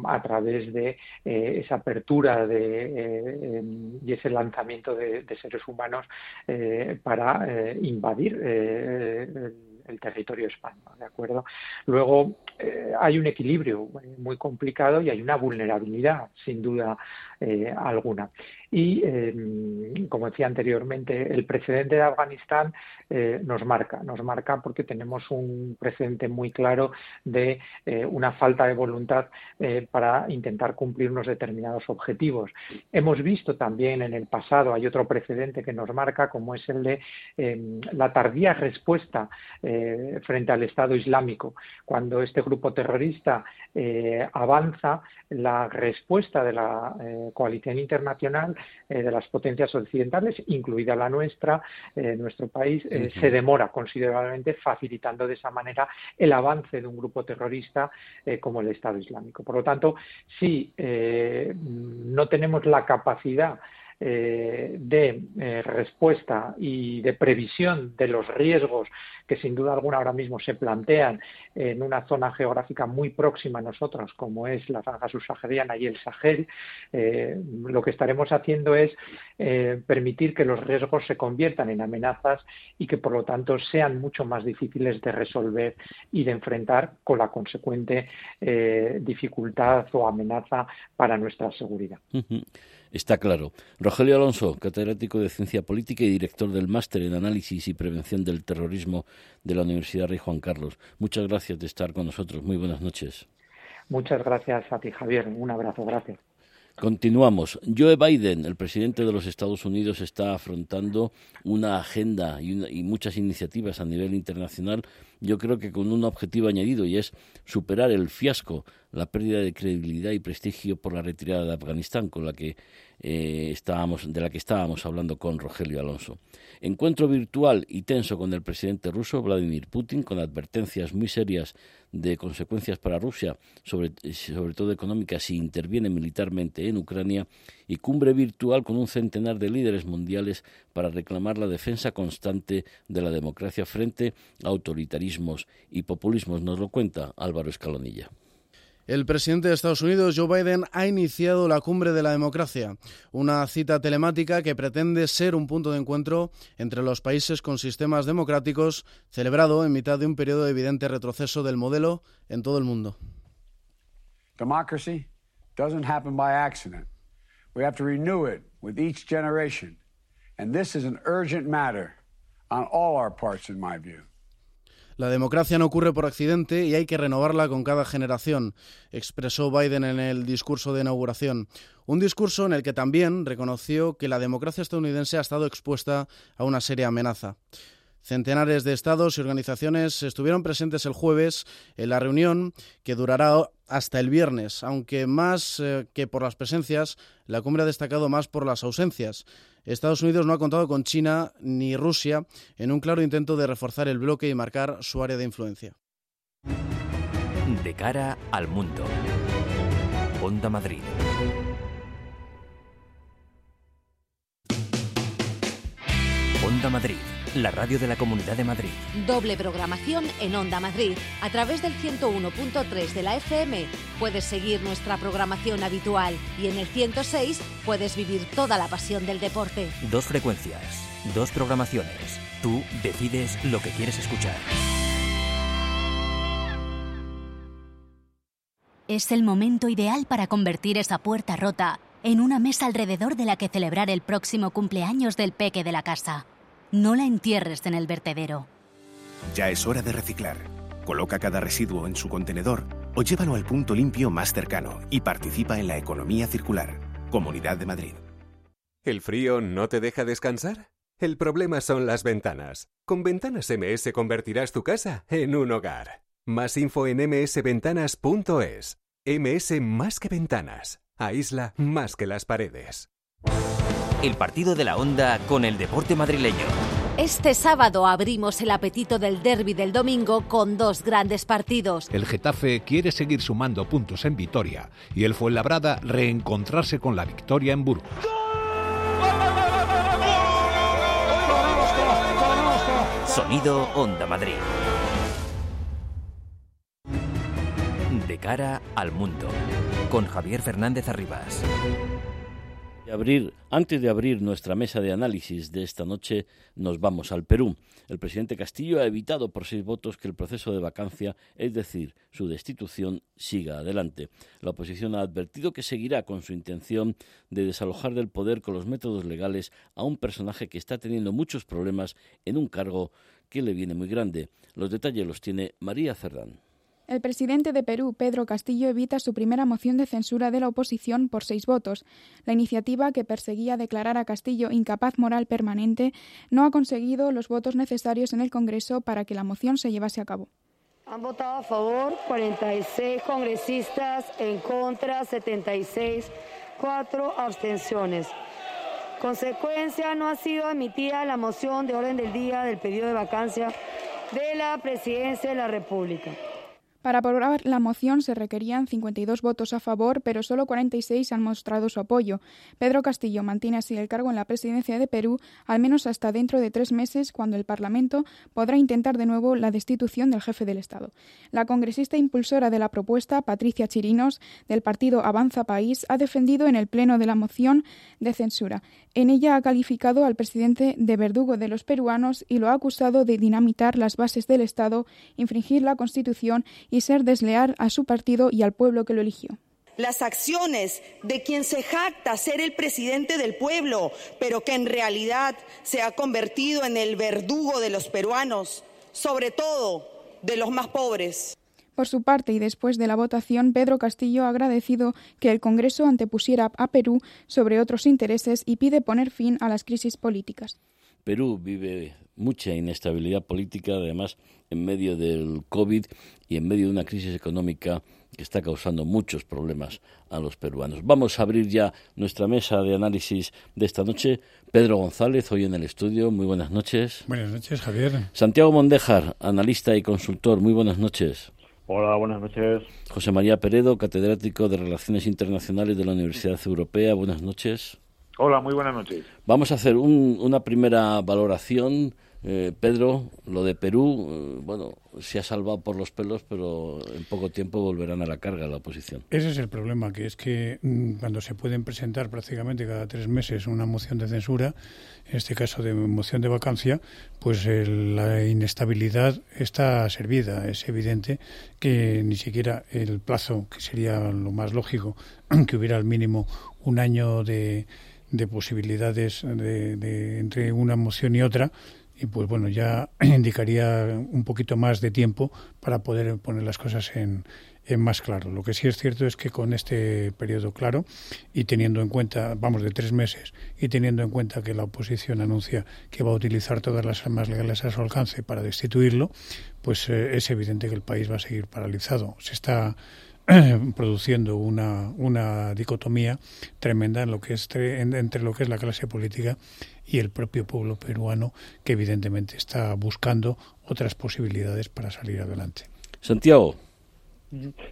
a través de esa apertura de, y ese lanzamiento de, de seres humanos para invadir el territorio español, ¿de acuerdo? Luego eh, hay un equilibrio muy complicado y hay una vulnerabilidad, sin duda eh, alguna. Y, em, como decía anteriormente, el precedente de Afganistán eh, nos marca, nos marca porque tenemos un precedente muy claro de una falta de voluntad para intentar cumplir unos determinados objetivos. Hemos visto también en el pasado, hay otro precedente que nos marca, como es el de em, la tardía respuesta frente al Estado Islámico. Cuando este grupo terrorista eh, avanza, la respuesta de la eh, coalición internacional eh, de las potencias occidentales, incluida la nuestra, nuestro país, se demora considerablemente, facilitando de esa manera el avance de un grupo terrorista como el Estado Islámico. Por lo tanto, si no tenemos la capacidad eh, de eh, respuesta y de previsión de los riesgos que sin duda alguna ahora mismo se plantean en una zona geográfica muy próxima a nosotros, como es la franja subsahariana y el Sahel, eh, lo que estaremos haciendo es permitir que los riesgos se conviertan en amenazas y que por lo tanto sean mucho más difíciles de resolver y de enfrentar con la consecuente dificultad o amenaza para nuestra seguridad. Está claro. Rogelio Alonso, catedrático de Ciencia Política y director del Máster en Análisis y Prevención del Terrorismo de la Universidad Rey Juan Carlos. Muchas gracias de estar con nosotros. Muy buenas noches. Muchas gracias a ti, Javier. Un abrazo. Gracias. Continuamos. Joe Biden, el presidente de los Estados Unidos, está afrontando una agenda y, muchas iniciativas a nivel internacional, yo creo que con un objetivo añadido y es superar el fiasco, la pérdida de credibilidad y prestigio por la retirada de Afganistán, con la que eh, estábamos, de la que estábamos hablando con Rogelio Alonso. Encuentro virtual y tenso con el presidente ruso Vladimir Putin, con advertencias muy serias de consecuencias para Rusia, sobre, sobre todo económicas, si interviene militarmente en Ucrania, y cumbre virtual con un centenar de líderes mundiales para reclamar la defensa constante de la democracia frente a autoritarismos y populismos. Nos lo cuenta Álvaro Escalonilla. El presidente de Estados Unidos, Joe Biden, ha iniciado la cumbre de la democracia, una cita telemática que pretende ser un punto de encuentro entre los países con sistemas democráticos, celebrado en mitad de un periodo de evidente retroceso del modelo en todo el mundo. Democracy doesn't happen by accident. We have to renew it with each generation. And this is an urgent matter on all our parts, in my view. La democracia no ocurre por accidente y hay que renovarla con cada generación, expresó Biden en el discurso de inauguración. Un discurso en el que también reconoció que la democracia estadounidense ha estado expuesta a una seria amenaza. Centenares de estados y organizaciones estuvieron presentes el jueves en la reunión que durará hasta el viernes, aunque más eh, que por las presencias, la cumbre ha destacado más por las ausencias. Estados Unidos no ha contado con China ni Rusia en un claro intento de reforzar el bloque y marcar su área de influencia. De cara al mundo. Onda Madrid. Onda Madrid la radio de la Comunidad de Madrid. Doble programación en Onda Madrid. A través del 101.3 de la FM puedes seguir nuestra programación habitual y en el 106 puedes vivir toda la pasión del deporte. Dos frecuencias, dos programaciones. Tú decides lo que quieres escuchar. Es el momento ideal para convertir esa puerta rota en una mesa alrededor de la que celebrar el próximo cumpleaños del peque de la casa. No la entierres en el vertedero. Ya es hora de reciclar. Coloca cada residuo en su contenedor o llévalo al punto limpio más cercano y participa en la economía circular. Comunidad de Madrid. ¿El frío no te deja descansar? El problema son las ventanas. Con Ventanas MS convertirás tu casa en un hogar. Más info en msventanas.es. MS más que ventanas. Aísla más que las paredes. El partido de la onda con el deporte madrileño. Este sábado abrimos el apetito del derby del domingo con dos grandes partidos. El Getafe quiere seguir sumando puntos en Vitoria y el Fuenlabrada reencontrarse con la victoria en Burgos. Sonido Onda Madrid. De cara al mundo. Con Javier Fernández Arribas. Antes de abrir nuestra mesa de análisis de esta noche, nos vamos al Perú. El presidente Castillo ha evitado por seis votos que el proceso de vacancia, es decir, su destitución, siga adelante. La oposición ha advertido que seguirá con su intención de desalojar del poder con los métodos legales a un personaje que está teniendo muchos problemas en un cargo que le viene muy grande. Los detalles los tiene María Cerdán. El presidente de Perú, Pedro Castillo, evita su primera moción de censura de la oposición por seis votos. La iniciativa, que perseguía declarar a Castillo incapaz moral permanente, no ha conseguido los votos necesarios en el Congreso para que la moción se llevase a cabo. Han votado a favor 46 congresistas, en contra 76, cuatro abstenciones. Consecuencia, no ha sido admitida la moción de orden del día del pedido de vacancia de la presidencia de la República. Para aprobar la moción se requerían 52 votos a favor, pero solo 46 han mostrado su apoyo. Pedro Castillo mantiene así el cargo en la presidencia de Perú, al menos hasta dentro de tres meses, cuando el Parlamento podrá intentar de nuevo la destitución del jefe del Estado. La congresista impulsora de la propuesta, Patricia Chirinos, del partido Avanza País, ha defendido en el Pleno de la moción de censura. En ella ha calificado al presidente de verdugo de los peruanos y lo ha acusado de dinamitar las bases del Estado, infringir la Constitución y ser desleal a su partido y al pueblo que lo eligió. Las acciones de quien se jacta ser el presidente del pueblo, pero que en realidad se ha convertido en el verdugo de los peruanos, sobre todo de los más pobres. Por su parte, y después de la votación, Pedro Castillo ha agradecido que el Congreso antepusiera a Perú sobre otros intereses y pide poner fin a las crisis políticas. Perú vive mucha inestabilidad política, además en medio del COVID y en medio de una crisis económica que está causando muchos problemas a los peruanos. Vamos a abrir ya nuestra mesa de análisis de esta noche. Pedro González, hoy en el estudio. Muy buenas noches. Buenas noches, Javier. Santiago Mondejar, analista y consultor. Muy buenas noches. Hola, buenas noches. José María Peredo, catedrático de Relaciones Internacionales de la Universidad Europea. Buenas noches. Hola, muy buenas noches. Vamos a hacer una primera valoración. Eh, Pedro, lo de Perú, eh, bueno, se ha salvado por los pelos, pero en poco tiempo volverán a la carga la oposición. Ese es el problema, que es que mm, cuando se pueden presentar prácticamente cada tres meses una moción de censura, en este caso de moción de vacancia, pues la inestabilidad está servida. Es evidente que ni siquiera el plazo, que sería lo más lógico, que hubiera al mínimo un año de de posibilidades de, entre una moción y otra y pues bueno ya indicaría un poquito más de tiempo para poder poner las cosas en, en más claro. Lo que sí es cierto es que con este periodo claro y teniendo en cuenta, vamos, de tres meses y teniendo en cuenta que la oposición anuncia que va a utilizar todas las armas legales a su alcance para destituirlo, pues eh, es evidente que el país va a seguir paralizado. Se está produciendo una, una dicotomía tremenda en lo que es entre lo que es la clase política y el propio pueblo peruano que evidentemente está buscando otras posibilidades para salir adelante. Santiago.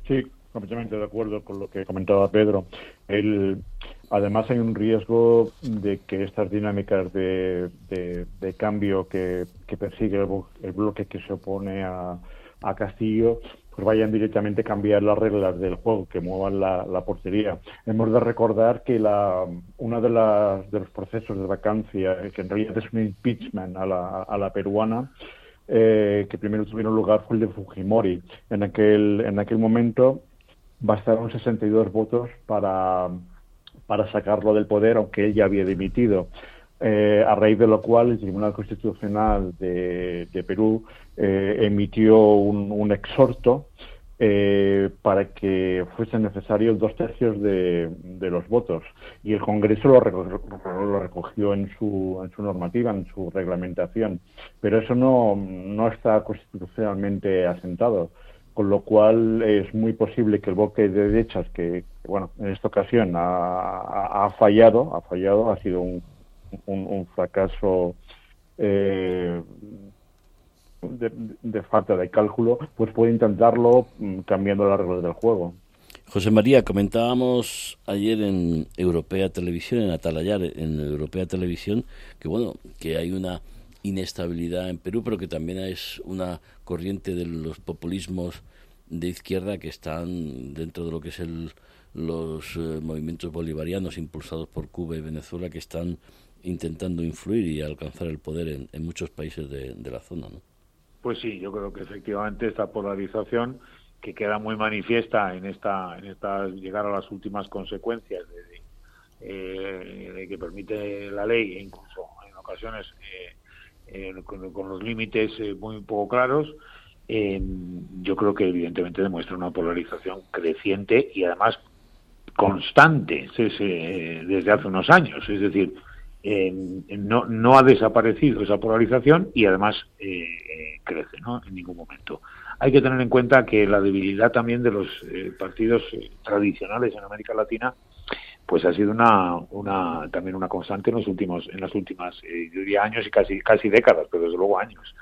Sí, completamente de acuerdo con lo que comentaba Pedro. El, además hay un riesgo de que estas dinámicas de, de, cambio que, que persigue el, bloque que se opone a, a Castillo pues vayan directamente a cambiar las reglas del juego, que muevan la, portería. Hemos de recordar que la, uno de, de los procesos de vacancia, que en realidad es un impeachment a la, a la peruana, eh, que primero tuvieron lugar fue el de Fujimori. En aquel, en aquel momento bastaron 62 votos para, para sacarlo del poder, aunque él ya había dimitido. Eh, a raíz de lo cual el Tribunal Constitucional de, Perú eh, emitió un, exhorto eh, para que fuesen necesarios dos tercios de, los votos. Y el Congreso lo, recogió en su, en su normativa, en su reglamentación, pero eso no, no está constitucionalmente asentado. Con lo cual es muy posible que el bloque de derechas que bueno en esta ocasión ha, fallado ha fallado ha sido un un, fracaso eh, de, falta de cálculo, pues puede intentarlo mm, cambiando las reglas del juego. José María, comentábamos ayer en Europea Televisión, en Atalayar, en Europea Televisión, que bueno, que hay una inestabilidad en Perú, pero que también es una corriente de los populismos de izquierda que están dentro de lo que es el, los eh, movimientos bolivarianos impulsados por Cuba y Venezuela que están intentando influir y alcanzar el poder en, muchos países de, la zona, ¿no? Pues sí, yo creo que efectivamente esta polarización que queda muy manifiesta en esta, en esta llegar a las últimas consecuencias de, eh, que permite la ley e incluso en ocasiones eh, eh, con, los límites muy poco claros, yo creo que evidentemente demuestra una polarización creciente y además constante desde hace unos años. Es decir, no, no ha desaparecido esa polarización y además eh, eh, crece ¿no? en ningún momento. Hay que tener en cuenta que la debilidad también de los eh, partidos tradicionales en América Latina pues ha sido una, una también una constante en los últimos en las últimas yo años y casi casi décadas pero desde luego años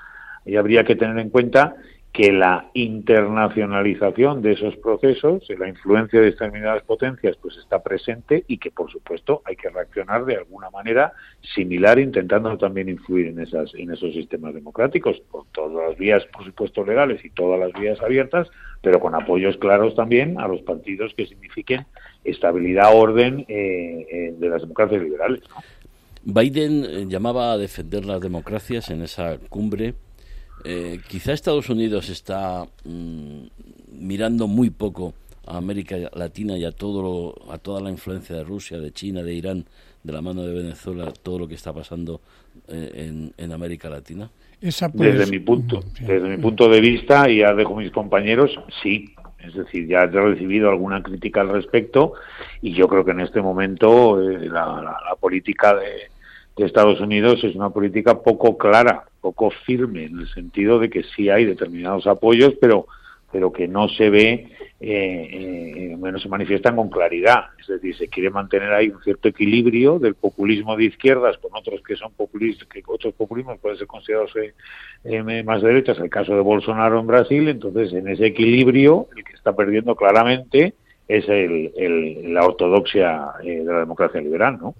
y habría que tener en cuenta que la internacionalización de esos procesos, la influencia de determinadas potencias, pues está presente y que, por supuesto, hay que reaccionar de alguna manera similar, intentando también influir en, esas, en esos sistemas democráticos, por todas las vías, por supuesto, legales y todas las vías abiertas, pero con apoyos claros también a los partidos que signifiquen estabilidad, orden eh, eh, de las democracias liberales. Biden eh, llamaba a defender las democracias en esa cumbre eh, quizá Estados Unidos está mm, mirando muy poco a América Latina y a todo a toda la influencia de Rusia, de China, de Irán, de la mano de Venezuela, todo lo que está pasando eh, en, América Latina. desde mi punto, desde mi punto de vista y ya dejo mis compañeros, sí. Es decir, ya he recibido alguna crítica al respecto y yo creo que en este momento eh, la, política de, de Estados Unidos es una política poco clara poco firme en el sentido de que sí hay determinados apoyos, pero pero que no se ve, eh, eh, se manifiestan con claridad. Es decir, se quiere mantener ahí un cierto equilibrio del populismo de izquierdas con otros que son populistas, que otros populismos pueden ser considerados eh, eh, más derechas, el caso de Bolsonaro en Brasil. Entonces, en ese equilibrio, el que está perdiendo claramente es el, la ortodoxia de la democracia liberal, ¿no?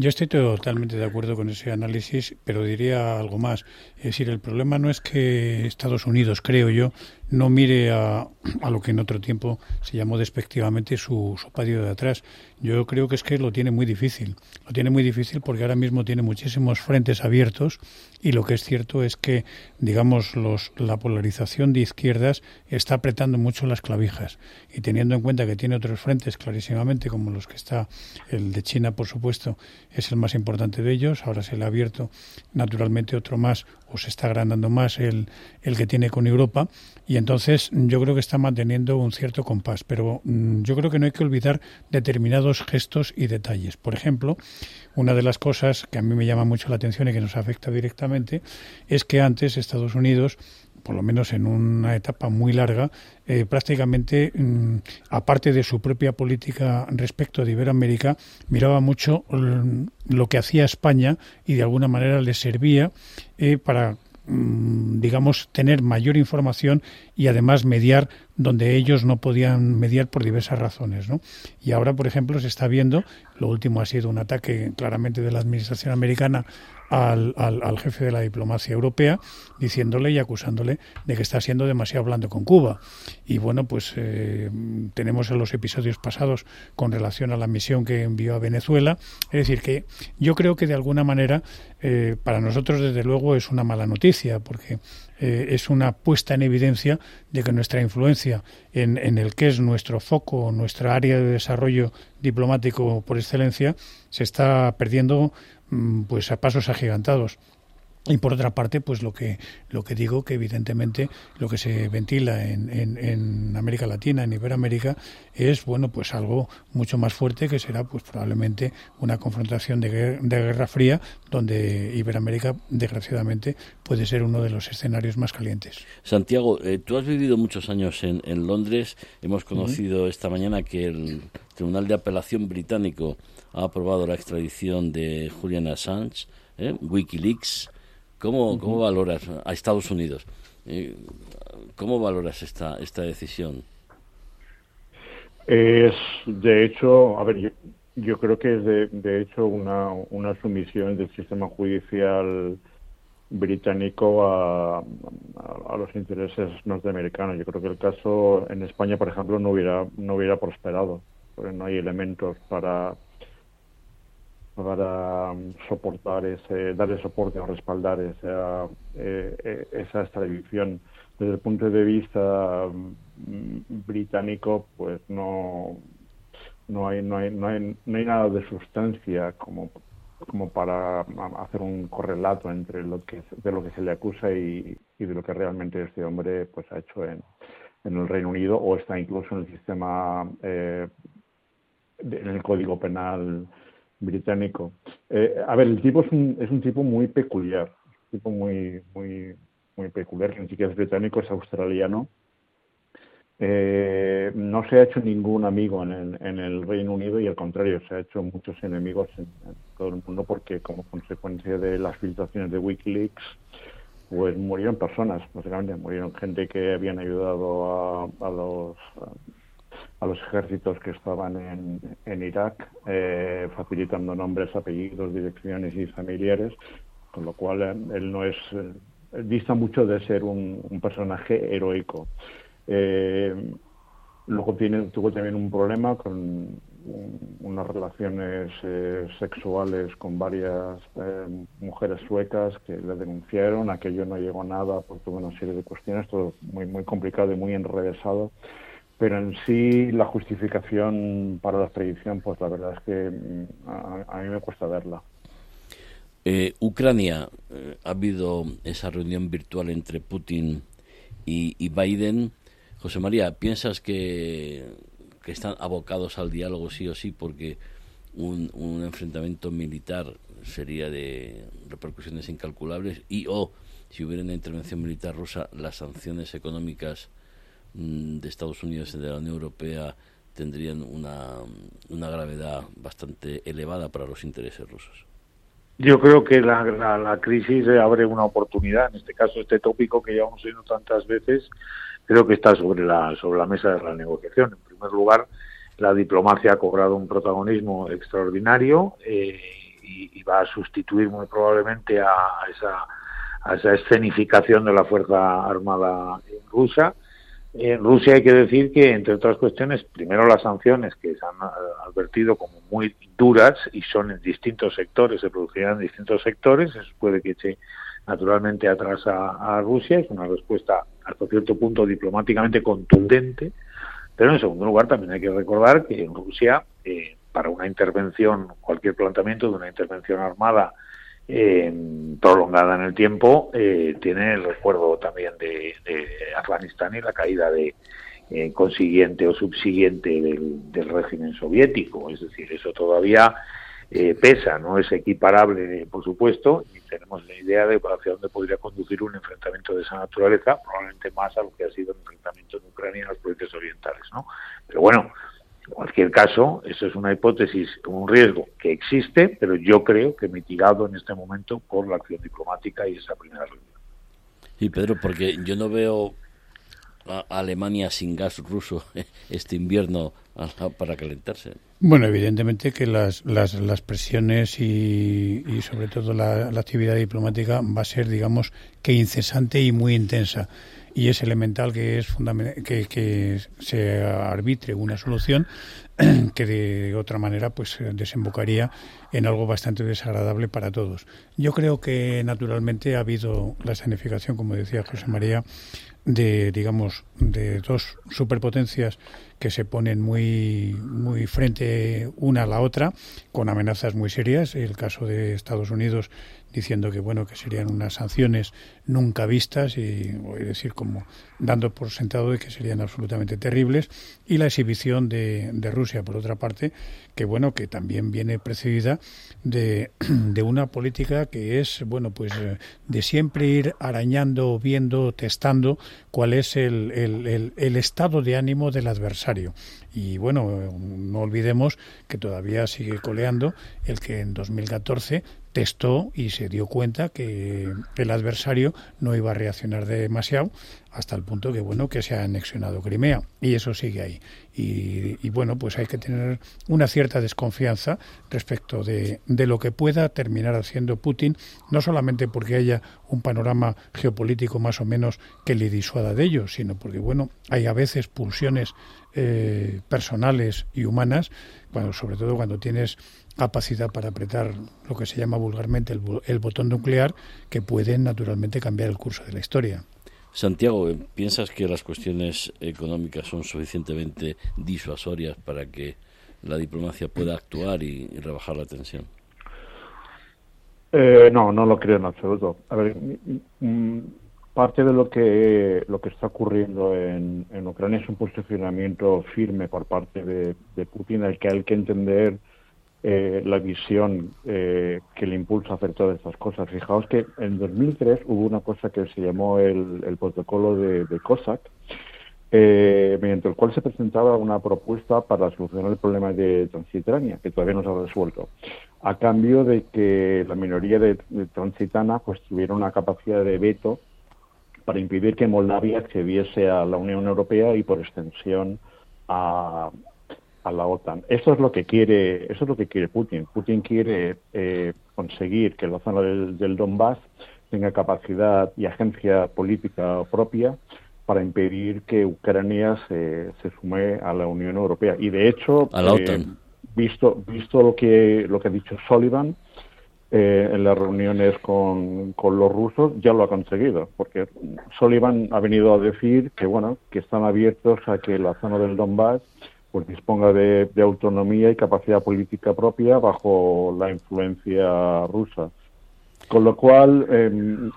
Yo estoy totalmente de acuerdo con ese análisis, pero diría algo más. Es decir, el problema no es que Estados Unidos, creo yo, no mire a, a lo que en otro tiempo se llamó despectivamente su, su patio de atrás. Yo creo que es que lo tiene muy difícil. Lo tiene muy difícil porque ahora mismo tiene muchísimos frentes abiertos y lo que es cierto es que, digamos, los, la polarización de izquierdas está apretando mucho las clavijas y teniendo en cuenta que tiene otros frentes clarísimamente, como los que está el de China, por supuesto, es el más importante de ellos. Ahora se le ha abierto naturalmente otro más o se está agrandando más el, el que tiene con Europa y entonces yo creo que está manteniendo un cierto compás. Pero mm, yo creo que no hay que olvidar determinados gestos y detalles. Por ejemplo, una de las cosas que a mí me llama mucho la atención y que nos afecta directamente es que antes Estados Unidos por lo menos en una etapa muy larga, eh, prácticamente, mm, aparte de su propia política respecto de Iberoamérica, miraba mucho mm, lo que hacía España y de alguna manera le servía eh, para Mm, digamos, tener mayor información y además mediar donde ellos no podían mediar por diversas razones. ¿no? Y ahora, por ejemplo, se está viendo, lo último ha sido un ataque claramente de la Administración americana al, al, jefe de la diplomacia europea, diciéndole y acusándole de que está siendo demasiado blando con Cuba. Y bueno, pues eh, tenemos en los episodios pasados con relación a la misión que envió a Venezuela. Es decir, que yo creo que de alguna manera eh, para nosotros, desde luego, es una mala noticia, porque eh, es una puesta en evidencia de que nuestra influencia en, en el que es nuestro foco, nuestra área de desarrollo diplomático por excelencia, se está perdiendo mm, pues a pasos agigantados. Y por otra parte, pues lo que lo que digo que evidentemente lo que se ventila en, en, América Latina, en Iberoamérica, es bueno pues algo mucho más fuerte que será pues probablemente una confrontación de, de guerra fría donde Iberoamérica desgraciadamente puede ser uno de los escenarios más calientes. Santiago, eh, tú has vivido muchos años en, en Londres. Hemos conocido esta mañana que el Tribunal de Apelación británico ha aprobado la extradición de Julian Assange, ¿eh? WikiLeaks. ¿Cómo, ¿Cómo valoras a Estados Unidos? Eh, ¿Cómo valoras esta, esta decisión? Es, de hecho, a ver, yo, creo que es de, de hecho una, una sumisión del sistema judicial británico a, a, los intereses norteamericanos. Yo creo que el caso en España, por ejemplo, no hubiera no hubiera prosperado, porque no hay elementos para para um, soportar ese, darle soporte o respaldar esa, eh, eh, esa extradición. Desde el punto de vista mm, británico, pues no, no hay, no hay, no hay, no hay nada de sustancia como como para hacer un correlato entre lo que de lo que se le acusa y, y de lo que realmente este hombre pues ha hecho en, en el Reino Unido o está incluso en el sistema eh, en el Código Penal británico. Eh, a ver, el tipo es un, es un tipo muy peculiar, un tipo muy, muy, muy peculiar, que ni siquiera es británico, es australiano. Eh, no se ha hecho ningún amigo en el, en el, Reino Unido y al contrario, se ha hecho muchos enemigos en, todo el mundo porque como consecuencia de las filtraciones de Wikileaks, pues murieron personas, básicamente murieron gente que habían ayudado a, a los a los ejércitos que estaban en, en Irak, eh, facilitando nombres, apellidos, direcciones y familiares, con lo cual eh, él no es, eh, dista mucho de ser un, personaje heroico. luego tiene, tuvo también un problema con unas relaciones sexuales con varias mujeres suecas que le denunciaron, aquello no llegó a nada por toda una serie de cuestiones, todo muy, muy complicado y muy enrevesado pero en sí la justificación para la extradición, pues la verdad es que mm, a, mí me cuesta verla. Eh, Ucrania, eh, ha habido esa reunión virtual entre Putin y, Biden. José María, ¿piensas que, que, están abocados al diálogo sí o sí porque un, un enfrentamiento militar sería de repercusiones incalculables y o si hubiera una intervención militar rusa, las sanciones económicas de Estados Unidos y de la Unión Europea tendrían una, una gravedad bastante elevada para los intereses rusos. Yo creo que la, la, crisis abre una oportunidad. En este caso, este tópico que ya hemos oído tantas veces, creo que está sobre la, sobre la mesa de la negociación. En primer lugar, la diplomacia ha cobrado un protagonismo extraordinario eh, y, va a sustituir muy probablemente a, esa, a esa escenificación de la Fuerza Armada rusa en Rusia hay que decir que, entre otras cuestiones, primero las sanciones que se han eh, advertido como muy duras y son en distintos sectores, se producirán en distintos sectores, eso puede que eche naturalmente atrás a, Rusia, es una respuesta hasta cierto punto diplomáticamente contundente, pero en segundo lugar también hay que recordar que en Rusia, eh, para una intervención, cualquier planteamiento de una intervención armada eh, prolongada en el tiempo, eh, tiene el recuerdo también de, Afganistán y la caída de eh, consiguiente o subsiguiente del, régimen soviético. Es decir, eso todavía eh, pesa, no es equiparable, por supuesto, y tenemos la idea de hacia dónde podría conducir un enfrentamiento de esa naturaleza, probablemente más a lo que ha sido el enfrentamiento en Ucrania en las provincias orientales. ¿no? Pero bueno, en cualquier caso, eso es una hipótesis, un riesgo que existe, pero yo creo que mitigado en este momento por la acción diplomática y esa primera reunión. Sí, Pedro, porque yo no veo a Alemania sin gas ruso este invierno para calentarse. Bueno, evidentemente que las, las, las presiones y, y sobre todo la, la actividad diplomática va a ser, digamos, que incesante y muy intensa y es elemental que es que, que se arbitre una solución que de otra manera pues desembocaría en algo bastante desagradable para todos. Yo creo que naturalmente ha habido la escenificación, como decía José María, de digamos de dos superpotencias que se ponen muy muy frente una a la otra con amenazas muy serias. El caso de Estados Unidos diciendo que bueno que serían unas sanciones nunca vistas y voy a decir como dando por sentado de que serían absolutamente terribles. Y la exhibición de, de Rusia por otra parte que bueno que también viene precedida de, de, una política que es bueno pues de siempre ir arañando viendo testando cuál es el, el, el estado de ánimo del adversario y bueno no olvidemos que todavía sigue coleando el que en 2014 testó y se dio cuenta que el adversario no iba a reaccionar demasiado hasta el punto que bueno que se ha anexionado Crimea y eso sigue ahí y, bueno pues hay que tener una cierta desconfianza respecto de, de, lo que pueda terminar haciendo Putin no solamente porque haya un panorama geopolítico más o menos que le disuada de ello sino porque bueno hay a veces pulsiones eh, personales y humanas cuando sobre todo cuando tienes capacidad para apretar lo que se llama vulgarmente el, el botón nuclear que pueden naturalmente cambiar el curso de la historia. Santiago, ¿piensas que las cuestiones económicas son suficientemente disuasorias para que la diplomacia pueda actuar y, rebajar la tensión? Eh, no, no lo creo en absoluto. A ver, parte de lo que lo que está ocurriendo en, en Ucrania es un posicionamiento firme por parte de Putin, al que hay que entender eh, la visión eh, que le impulsa a hacer todas estas cosas. Fijaos que en 2003 hubo una cosa que se llamó el, protocolo de, de COSAC, eh, mediante el cual se presentaba una propuesta para solucionar el problema de Transitania, que todavía no se ha resuelto, a cambio de que la minoría de, de transitana pues tuviera una capacidad de veto para impedir que Moldavia accediese a la Unión Europea y por extensión a, a la OTAN. Eso es lo que quiere, eso es lo que quiere Putin. Putin quiere eh, conseguir que la zona del, del, Donbass tenga capacidad y agencia política propia para impedir que Ucrania se, se sume a la Unión Europea. Y de hecho, a la OTAN. Eh, visto, visto lo que lo que ha dicho Sullivan eh, en las reuniones con, con los rusos, ya lo ha conseguido, porque Sullivan ha venido a decir que bueno que están abiertos a que la zona del Donbass pues disponga de, de, autonomía y capacidad política propia bajo la influencia rusa. Con lo cual, eh,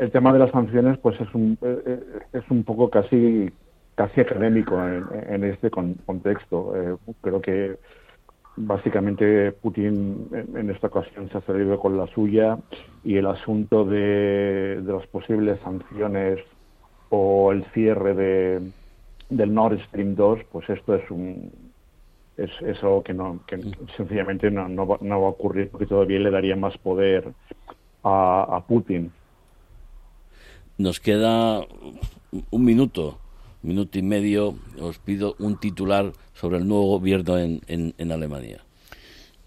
el, tema de las sanciones pues es un, eh, es un poco casi casi académico en, en este con, contexto. Eh, creo que básicamente Putin en, en, esta ocasión se ha salido con la suya y el asunto de, de las posibles sanciones o el cierre de, del Nord Stream 2, pues esto es un es, es algo que no que sencillamente no, no, va, no va a ocurrir porque todavía le daría más poder a, a Putin. Nos queda un minuto, minuto y medio. Os pido un titular sobre el nuevo gobierno en, en, en Alemania.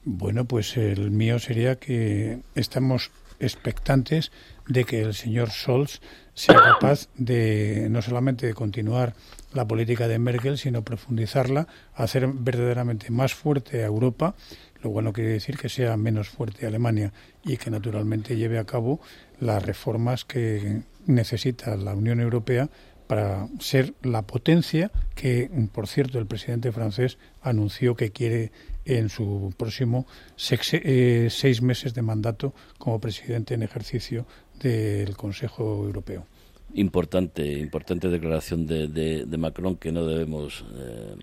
Bueno, pues el mío sería que estamos expectantes de que el señor Scholz sea capaz de no solamente de continuar la política de Merkel, sino profundizarla, hacer verdaderamente más fuerte a Europa, lo cual no quiere decir que sea menos fuerte Alemania y que naturalmente lleve a cabo las reformas que necesita la Unión Europea para ser la potencia que, por cierto, el presidente francés anunció que quiere en su próximo eh, seis meses de mandato como presidente en ejercicio del Consejo Europeo importante, importante declaración de, de, de Macron que no debemos eh,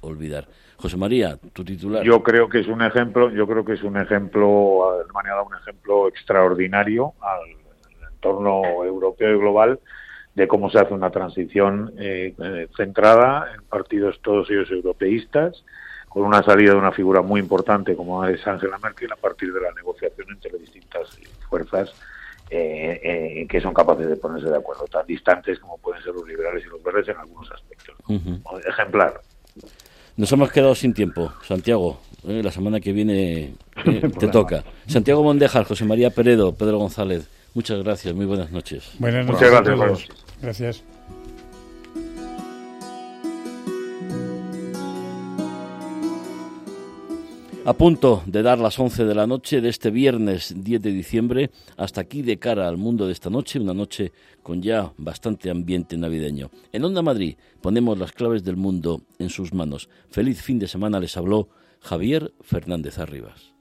olvidar. José María, tu titular. Yo creo que es un ejemplo, yo creo que es un ejemplo, Alemania ha dado un ejemplo extraordinario al entorno europeo y global de cómo se hace una transición eh, centrada en partidos todos ellos europeístas, con una salida de una figura muy importante como es Angela Merkel a partir de la negociación entre distintas fuerzas eh, eh, que son capaces de ponerse de acuerdo, tan distantes como pueden ser los liberales y los verdes en algunos aspectos. Uh -huh. Ejemplar. Nos hemos quedado sin tiempo, Santiago. Eh, la semana que viene eh, te toca. Santiago Mondejar, José María Peredo, Pedro González. Muchas gracias, muy buenas noches. Buenas noches. Muchas gracias. Todos. Gracias. A punto de dar las 11 de la noche de este viernes 10 de diciembre, hasta aquí de cara al mundo de esta noche, una noche con ya bastante ambiente navideño. En Onda Madrid ponemos las claves del mundo en sus manos. Feliz fin de semana les habló Javier Fernández Arribas.